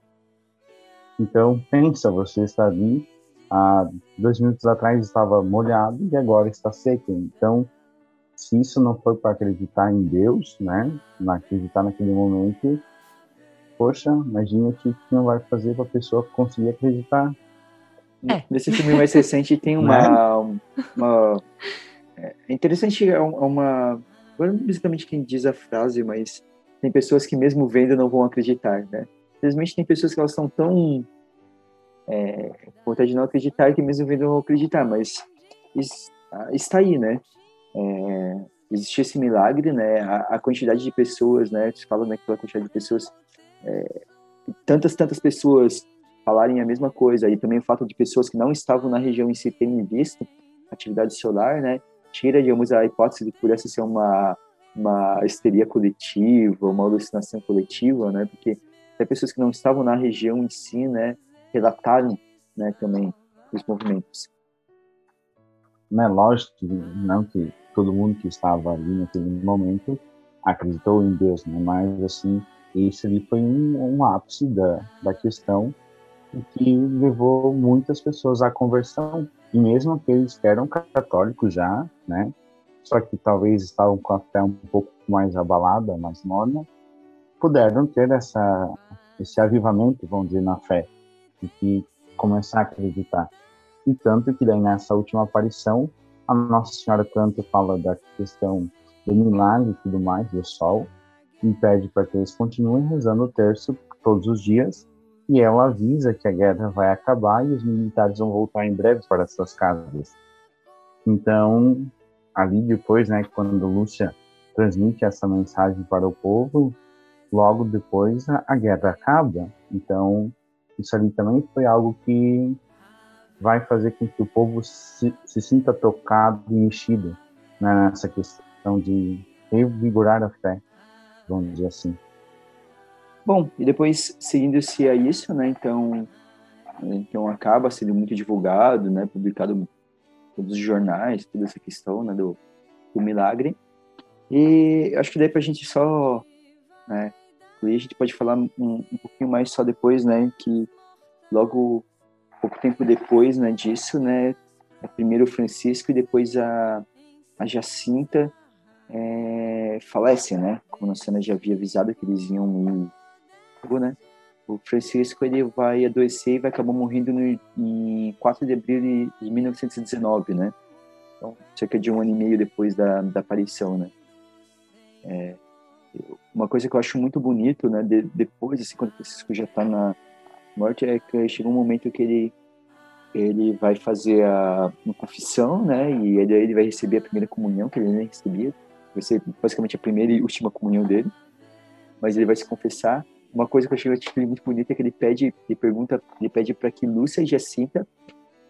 Então, pensa, você está ali, há dois minutos atrás estava molhado e agora está seco. Então, se isso não foi para acreditar em Deus, né, acreditar naquele momento, poxa, imagina o que não vai fazer para a pessoa conseguir acreditar. É. Nesse filme mais recente tem uma, né? uma é interessante, é uma, agora não basicamente quem diz a frase, mas tem pessoas que mesmo vendo não vão acreditar, né? Infelizmente tem pessoas que elas estão tão é, vontade de não acreditar que mesmo vendo não vão acreditar, mas está aí, né? É, existia esse milagre, né? A, a, quantidade de pessoas, né? Se fala naquela quantidade de pessoas, é, tantas, tantas pessoas falarem a mesma coisa, e também o fato de pessoas que não estavam na região em si terem visto atividade solar, né? Tira, digamos, a hipótese de por essa ser uma, uma histeria coletiva, uma alucinação coletiva, né? Porque até pessoas que não estavam na região em si, né? Relataram, né? Também os movimentos. Né, lógico que não que todo mundo que estava ali naquele momento acreditou em Deus, né? Mas assim, esse ali foi um, um ápice da, da questão que levou muitas pessoas à conversão e mesmo aqueles que eram católicos já, né? Só que talvez estavam com a fé um pouco mais abalada, mais morna, puderam ter essa esse avivamento, vamos dizer, na fé e que começar a acreditar. E tanto que daí nessa última aparição a Nossa Senhora tanto fala da questão do milagre e tudo mais, do sol, e pede para que eles continuem rezando o terço todos os dias, e ela avisa que a guerra vai acabar e os militares vão voltar em breve para suas casas. Então, ali depois, né, quando Lúcia transmite essa mensagem para o povo, logo depois a, a guerra acaba. Então, isso ali também foi algo que vai fazer com que o povo se, se sinta tocado e mexido né, nessa questão de revigorar a fé, vamos dizer assim. Bom, e depois, seguindo-se a isso, né, então, então acaba sendo muito divulgado, né, publicado em todos os jornais, toda essa questão né, do, do milagre. E acho que daí para a gente só, né, a gente pode falar um, um pouquinho mais só depois, né, que logo pouco tempo depois né, disso, né, é primeiro o Francisco e depois a, a Jacinta é, falece, né? Como a cena já havia avisado que eles iam ir, né? O Francisco ele vai adoecer e vai acabar morrendo no, em 4 de abril de 1919, né? Então, cerca de um ano e meio depois da, da aparição, né? É, uma coisa que eu acho muito bonito, né? De, depois, assim, quando Francisco já está na, morte é que chega um momento que ele ele vai fazer a confissão, né? E ele, ele vai receber a primeira comunhão que ele nem recebia. Vai ser basicamente a primeira e última comunhão dele. Mas ele vai se confessar. Uma coisa que eu achei muito bonita é que ele pede, ele pergunta, ele pede para que Lúcia e Jacinta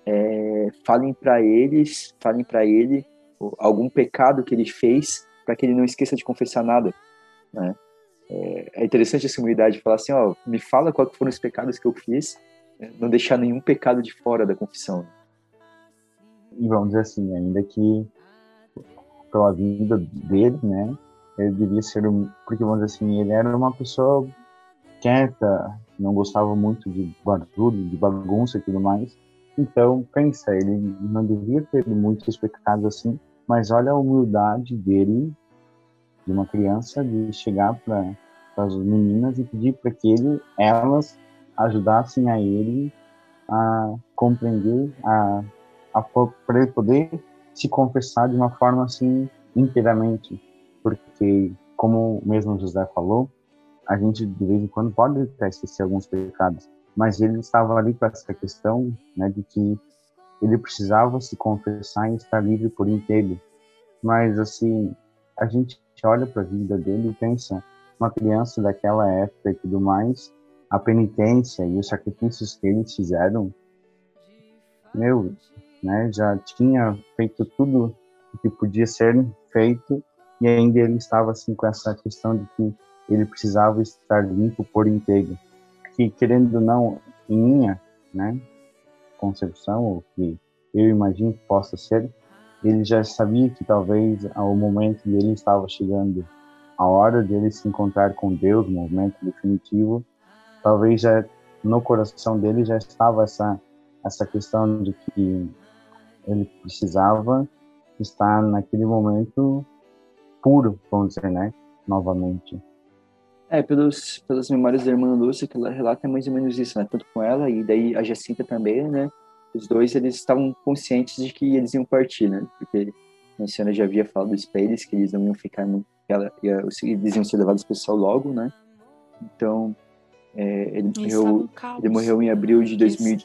é, falem para eles, falem para ele algum pecado que ele fez, para que ele não esqueça de confessar nada, né? É, é interessante essa humildade, falar assim, ó, me fala quais foram os pecados que eu fiz, né, não deixar nenhum pecado de fora da confissão. E vamos dizer assim, ainda que pela vida dele, né, ele devia ser um, porque vamos dizer assim, ele era uma pessoa quieta, não gostava muito de barulho, de bagunça e tudo mais. Então, pensa, ele não devia ter muitos pecados assim, mas olha a humildade dele de uma criança de chegar para as meninas e pedir para que ele, elas ajudassem a ele a compreender, a, a para ele poder se confessar de uma forma assim inteiramente, porque como mesmo José falou, a gente de vez em quando pode até esquecer alguns pecados, mas ele estava ali com essa questão, né, de que ele precisava se confessar e estar livre por inteiro. Mas, assim, a gente olha para a vida dele e pensa, uma criança daquela época e tudo mais, a penitência e os sacrifícios que eles fizeram, meu, né, já tinha feito tudo o que podia ser feito e ainda ele estava assim com essa questão de que ele precisava estar limpo por inteiro. Que querendo ou não, em minha, né, concepção, ou que eu imagino que possa ser, ele já sabia que talvez ao momento dele estava chegando a hora dele se encontrar com Deus, o momento definitivo, talvez já no coração dele já estava essa essa questão de que ele precisava estar naquele momento puro, vamos dizer, né? Novamente. É, pelos, pelas memórias da irmã Lúcia, que ela relata mais ou menos isso, né? Tanto com ela e daí a Jacinta também, né? Os dois, eles estavam conscientes de que eles iam partir, né? Porque a senhora já havia falado isso pra eles, que eles não iam ficar muito... Ela, eles iam ser levados para o céu logo, né? Então, é, ele, morreu, ele morreu em abril de 2000,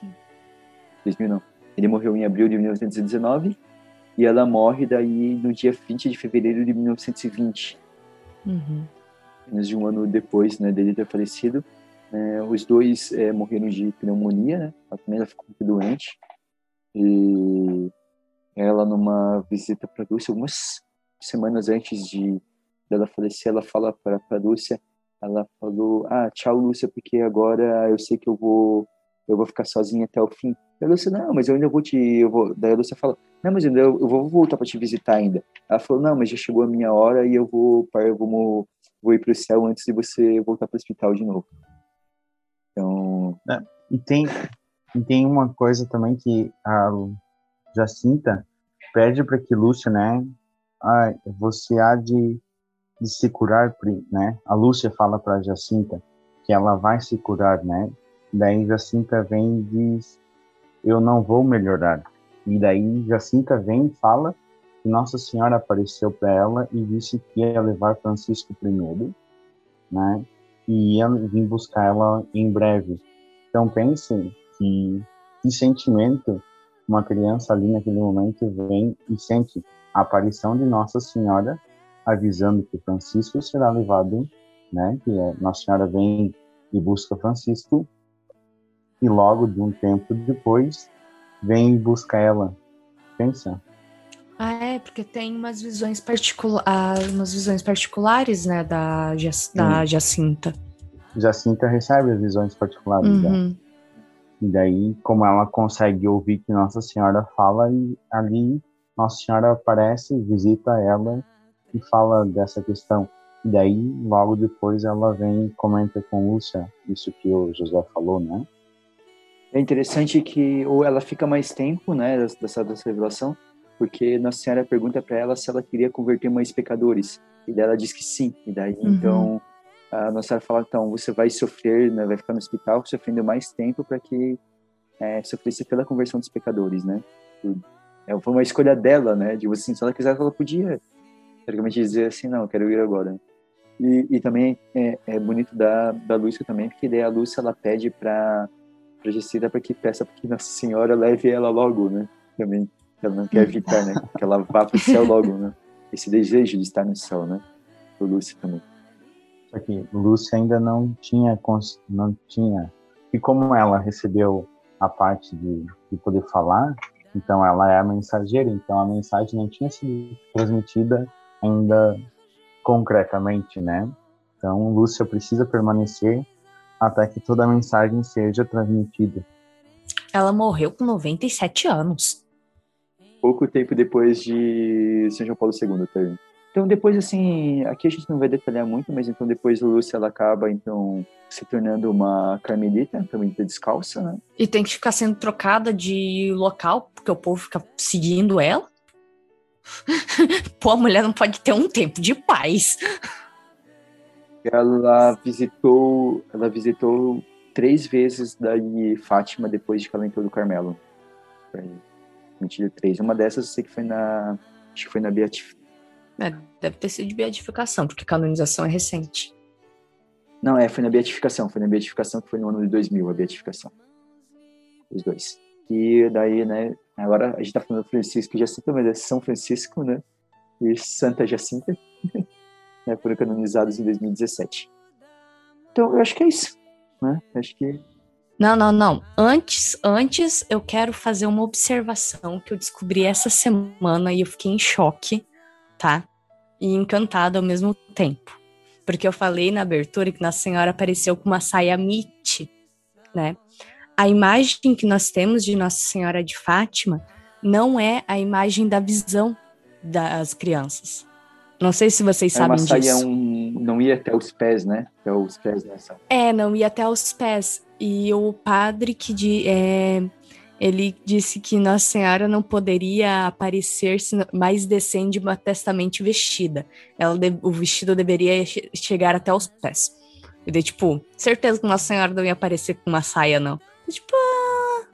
2000 não. Ele morreu em abril de 1919 e ela morre daí no dia 20 de fevereiro de 1920. Uhum. Menos de um ano depois né, dele ter falecido. É, os dois é, morreram de pneumonia, né? A primeira ficou muito doente. E ela, numa visita para Rússia, algumas semanas antes de dela falecer, ela fala para a Lúcia, ela falou, ah, tchau, Lúcia, porque agora eu sei que eu vou eu vou ficar sozinha até o fim. A Lúcia, não, mas eu ainda vou te. Eu vou... Daí a Lúcia fala, não, mas eu, eu vou voltar para te visitar ainda. Ela falou, não, mas já chegou a minha hora e eu vou, eu vou, vou ir para o céu antes de você voltar para o hospital de novo. Então. É, e, tem, e tem uma coisa também que a Jacinta pede para que Lúcia, né? Você há de, de se curar, né? A Lúcia fala para Jacinta que ela vai se curar, né? Daí Jacinta vem e diz: Eu não vou melhorar. E daí Jacinta vem e fala que Nossa Senhora apareceu para ela e disse que ia levar Francisco primeiro, né? E ia vir buscar ela em breve. Então pense que que sentimento uma criança ali naquele momento vem e sente a aparição de Nossa Senhora avisando que Francisco será levado, né? Que é, Nossa Senhora vem e busca Francisco e logo de um tempo depois vem buscar ela. Pensa. Ah, é, porque tem umas visões particulares, umas visões particulares, né, da, da Jacinta. Jacinta recebe as visões particulares uhum. dela. E daí, como ela consegue ouvir que Nossa Senhora fala, e ali Nossa Senhora aparece, visita ela e fala dessa questão. E daí, logo depois, ela vem e comenta com Lúcia, isso que o José falou, né? É interessante que ou ela fica mais tempo, né, dessa, dessa revelação, porque Nossa Senhora pergunta para ela se ela queria converter mais pecadores. E daí ela diz que sim. E daí, uhum. então, a Nossa Senhora fala, então, você vai sofrer, né, vai ficar no hospital sofrendo mais tempo para que é, sofresse pela conversão dos pecadores, né? É, foi uma escolha dela, né? De assim, se ela quisesse, ela podia, teoricamente, dizer assim, não, eu quero ir agora. E, e também é, é bonito da, da Lúcia também, porque daí a Lúcia, ela pede para para Jacira para que peça para que Nossa Senhora leve ela logo, né? Também ela não quer [laughs] evitar, né? Que ela vá para o céu logo, né? Esse desejo de estar no céu, né? O Lúcia também. Só que Lúcia ainda não tinha, não tinha. E como ela recebeu a parte de, de poder falar, então ela é a mensageira, então a mensagem não tinha sido transmitida ainda concretamente, né? Então Lúcia precisa permanecer até que toda a mensagem seja transmitida. Ela morreu com 97 anos. Pouco tempo depois de São João Paulo II, tá? Então depois, assim, aqui a gente não vai detalhar muito, mas então depois Lúcia, ela acaba, então, se tornando uma carmelita, carmelita descalça, né? E tem que ficar sendo trocada de local, porque o povo fica seguindo ela. [laughs] Pô, a mulher não pode ter um tempo de paz ela visitou, ela visitou três vezes daí Fátima depois de que ela entrou do Carmelo. Mentira, três. Uma dessas eu sei que foi na, acho que foi na beatificação. É, deve ter sido de beatificação, porque canonização é recente. Não, é, foi na beatificação, foi na beatificação que foi no ano de 2000, a beatificação. Os dois. E daí, né, Agora a gente está falando Francisco e Jacinta, mas é São Francisco, né? E Santa Jacinta, [laughs] né? foram canonizados em 2017. Então, eu acho que é isso, né? Acho que não, não, não. Antes, antes eu quero fazer uma observação que eu descobri essa semana e eu fiquei em choque, tá? E encantada ao mesmo tempo. Porque eu falei na abertura que Nossa Senhora apareceu com uma saia mite, né? A imagem que nós temos de Nossa Senhora de Fátima não é a imagem da visão das crianças. Não sei se vocês é sabem uma saia disso. Um, não ia até os pés, né? Até os pés nessa. É, não ia até os pés. E o padre que de, é, ele disse que Nossa Senhora não poderia aparecer mais descende modestamente vestida. Ela o vestido deveria chegar até os pés. E daí, tipo, certeza que Nossa Senhora não ia aparecer com uma saia, não. E, tipo, ah...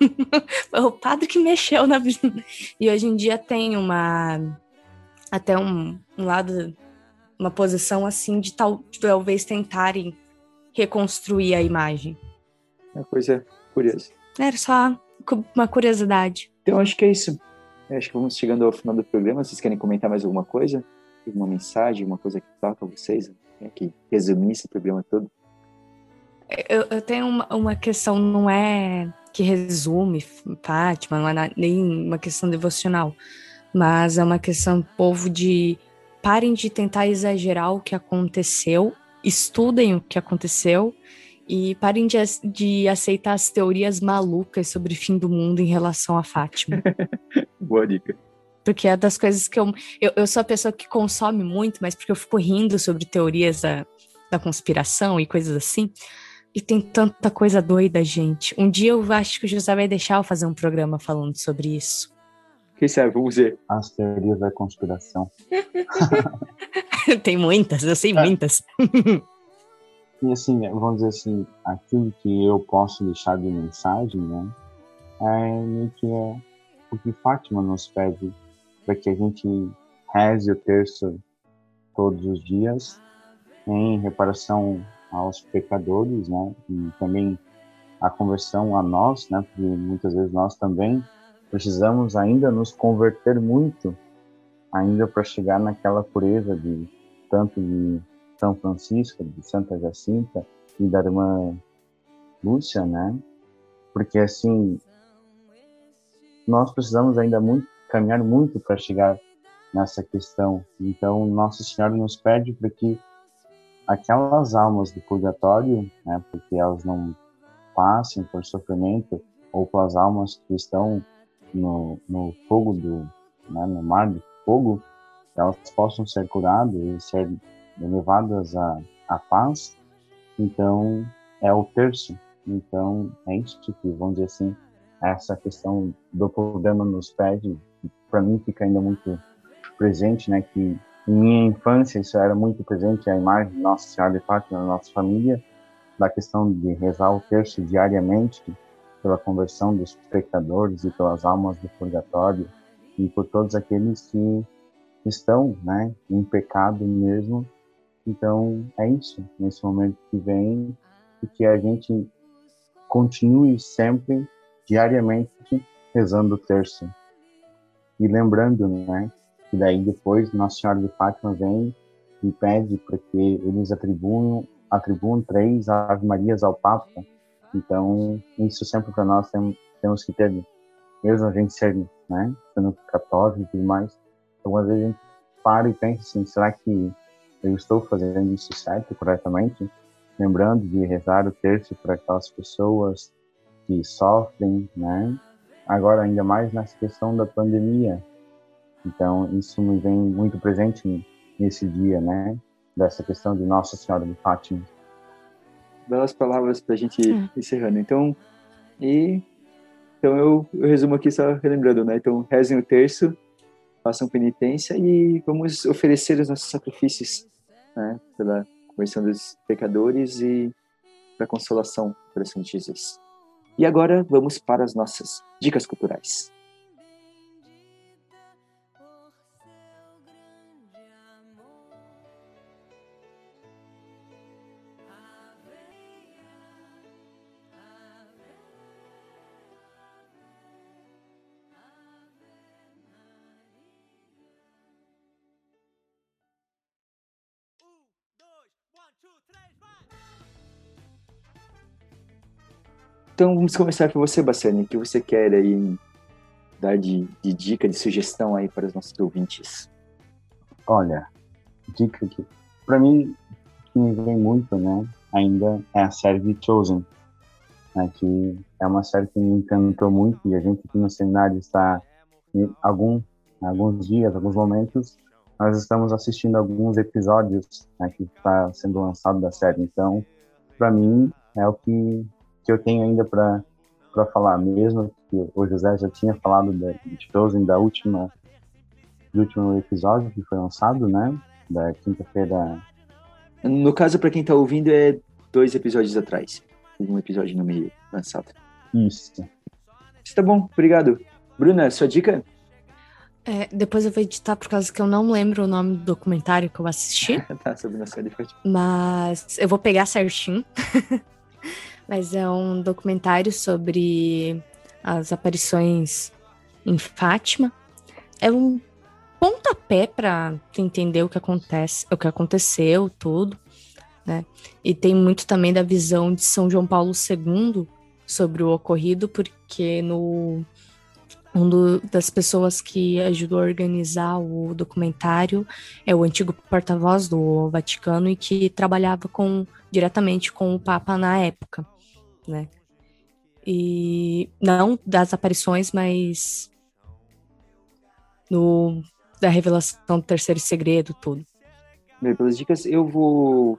[laughs] Foi o padre que mexeu na E hoje em dia tem uma. Até um, um lado, uma posição assim de, tal, de talvez tentarem reconstruir a imagem. Uma coisa curiosa. Era só uma curiosidade. Então, acho que é isso. acho que vamos chegando ao final do programa. Vocês querem comentar mais alguma coisa? Alguma mensagem, uma coisa que toca vocês? Né? Que resumir esse programa todo? Eu, eu tenho uma, uma, questão, não é que resume Fátima, não é nem uma questão devocional, mas é uma questão, povo, de parem de tentar exagerar o que aconteceu estudem o que aconteceu e parem de, de aceitar as teorias malucas sobre o fim do mundo em relação a Fátima. [laughs] Boa dica. Porque é das coisas que eu, eu. Eu sou a pessoa que consome muito, mas porque eu fico rindo sobre teorias da, da conspiração e coisas assim. E tem tanta coisa doida, gente. Um dia eu acho que o José vai deixar eu fazer um programa falando sobre isso. Quem sabe, vamos ver. As teorias da conspiração. [laughs] Tem muitas, eu sei é. muitas. e assim, vamos dizer assim, aquilo que eu posso deixar de mensagem, né? É que é o que Fátima nos pede para que a gente reze o terço todos os dias em reparação aos pecadores, né? E também a conversão a nós, né? Porque muitas vezes nós também precisamos ainda nos converter muito, ainda para chegar naquela pureza de tanto de São Francisco, de Santa Jacinta e da irmã Lúcia, né? Porque assim nós precisamos ainda muito caminhar muito para chegar nessa questão. Então Nossa Senhora nos pede para que aquelas almas do purgatório, né, porque elas não passem por sofrimento ou pelas almas que estão no, no fogo do, né, no mar de fogo, elas possam ser curadas e ser levadas à, à paz. Então, é o terço. Então, é isso que, vamos dizer assim, essa questão do programa nos pede, para mim fica ainda muito presente, né, que em minha infância isso era muito presente, a imagem de Nossa Senhora de Fátima na nossa família, da questão de rezar o terço diariamente, pela conversão dos pecadores e pelas almas do purgatório e por todos aqueles que estão, né, em pecado mesmo. Então, é isso, nesse momento que vem, e que a gente continue sempre, diariamente, rezando o terço. E lembrando, né, que daí depois Nossa Senhora de Fátima vem e pede para que eles atribuam, atribuam três Ave Marias ao Papa, então, isso sempre para nós tem, temos que ter, mesmo a gente ser, né, sendo católico e tudo mais, algumas vezes a gente para e pensa assim, será que eu estou fazendo isso certo, corretamente? Lembrando de rezar o terço para aquelas pessoas que sofrem, né? Agora, ainda mais nessa questão da pandemia. Então, isso me vem muito presente nesse dia, né? Dessa questão de Nossa Senhora de Fátima belas palavras para a gente ir é. encerrando. Então, e então eu, eu, resumo aqui só relembrando, né? Então, rezem o terço, façam penitência e vamos oferecer os nossos sacrifícios, né? Pela conversão dos pecadores e para consolação para São Jesus. E agora vamos para as nossas dicas culturais. Então vamos começar por você, Bassani. O que você quer aí dar de, de dica, de sugestão aí para os nossos ouvintes? Olha, dica que para mim que me vem muito, né, ainda é a série de Chosen, né, que é uma série que me encantou muito e a gente aqui no seminário está em algum, alguns dias, alguns momentos, nós estamos assistindo alguns episódios né, que está sendo lançado da série. Então, para mim é o que, que eu tenho ainda para para falar mesmo que o José já tinha falado de, de Chosen da última do último episódio que foi lançado, né? Da quinta-feira. No caso, para quem está ouvindo, é dois episódios atrás. Um episódio no meio lançado. Isso. Está bom, obrigado. Bruna, sua dica? É, depois eu vou editar por causa que eu não lembro o nome do documentário que eu assisti. [laughs] tá, sobre nossa série Mas eu vou pegar certinho. [laughs] Mas é um documentário sobre as aparições em Fátima. É um pontapé para entender o que acontece, o que aconteceu, tudo, né? E tem muito também da visão de São João Paulo II sobre o ocorrido, porque no um do, das pessoas que ajudou a organizar o documentário é o antigo porta-voz do Vaticano e que trabalhava com diretamente com o Papa na época, né? E não das aparições, mas no da revelação do terceiro segredo, tudo. Bem, pelas dicas, eu vou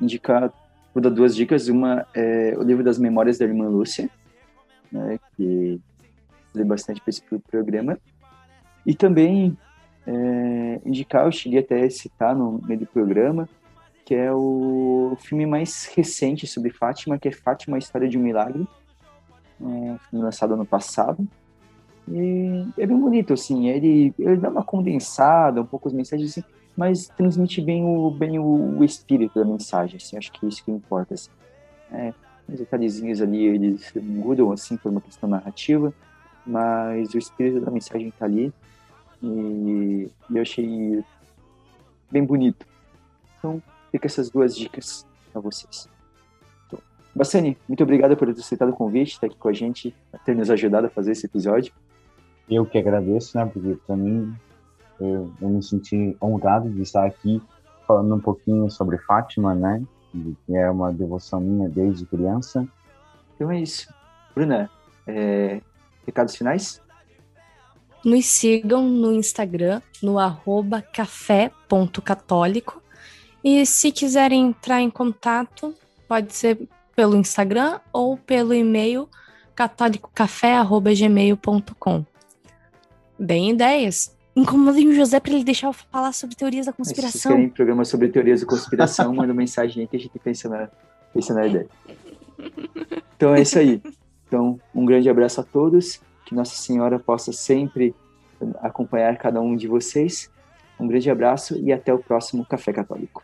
indicar, vou dar duas dicas. Uma é o livro das Memórias da Irmã Lúcia, né, que li bastante para esse programa. E também é, indicar, eu cheguei até a citar no meio do programa, que é o filme mais recente sobre Fátima, que é Fátima, a História de um Milagre, é, lançado ano passado. E é bem bonito, assim, ele, ele dá uma condensada, um pouco as mensagens, assim, mas transmite bem o, bem o, o espírito da mensagem, assim, acho que é isso que importa, assim. É, os detalhezinhos ali, eles mudam, assim, por uma questão narrativa, mas o espírito da mensagem está ali, e, e eu achei bem bonito. Então, fica essas duas dicas para vocês. Então, Bassani, muito obrigado por ter aceitado o convite, estar aqui com a gente, ter nos ajudado a fazer esse episódio. Eu que agradeço, né? Porque para mim eu, eu, me senti honrado de estar aqui falando um pouquinho sobre Fátima, né? Que é uma devoção minha desde criança. Então é isso. Bruna, é... recados finais? Nos sigam no Instagram, no arroba café.católico. E se quiserem entrar em contato, pode ser pelo Instagram ou pelo e-mail catolicocafé.gmail.com. Bem ideias. Incomodem o José para ele deixar eu falar sobre teorias da conspiração. Se querem programa sobre teorias da conspiração, [laughs] manda mensagem aí que a gente pensa na, pensa na ideia. Então é isso aí. Então, um grande abraço a todos. Que Nossa Senhora possa sempre acompanhar cada um de vocês. Um grande abraço e até o próximo Café Católico.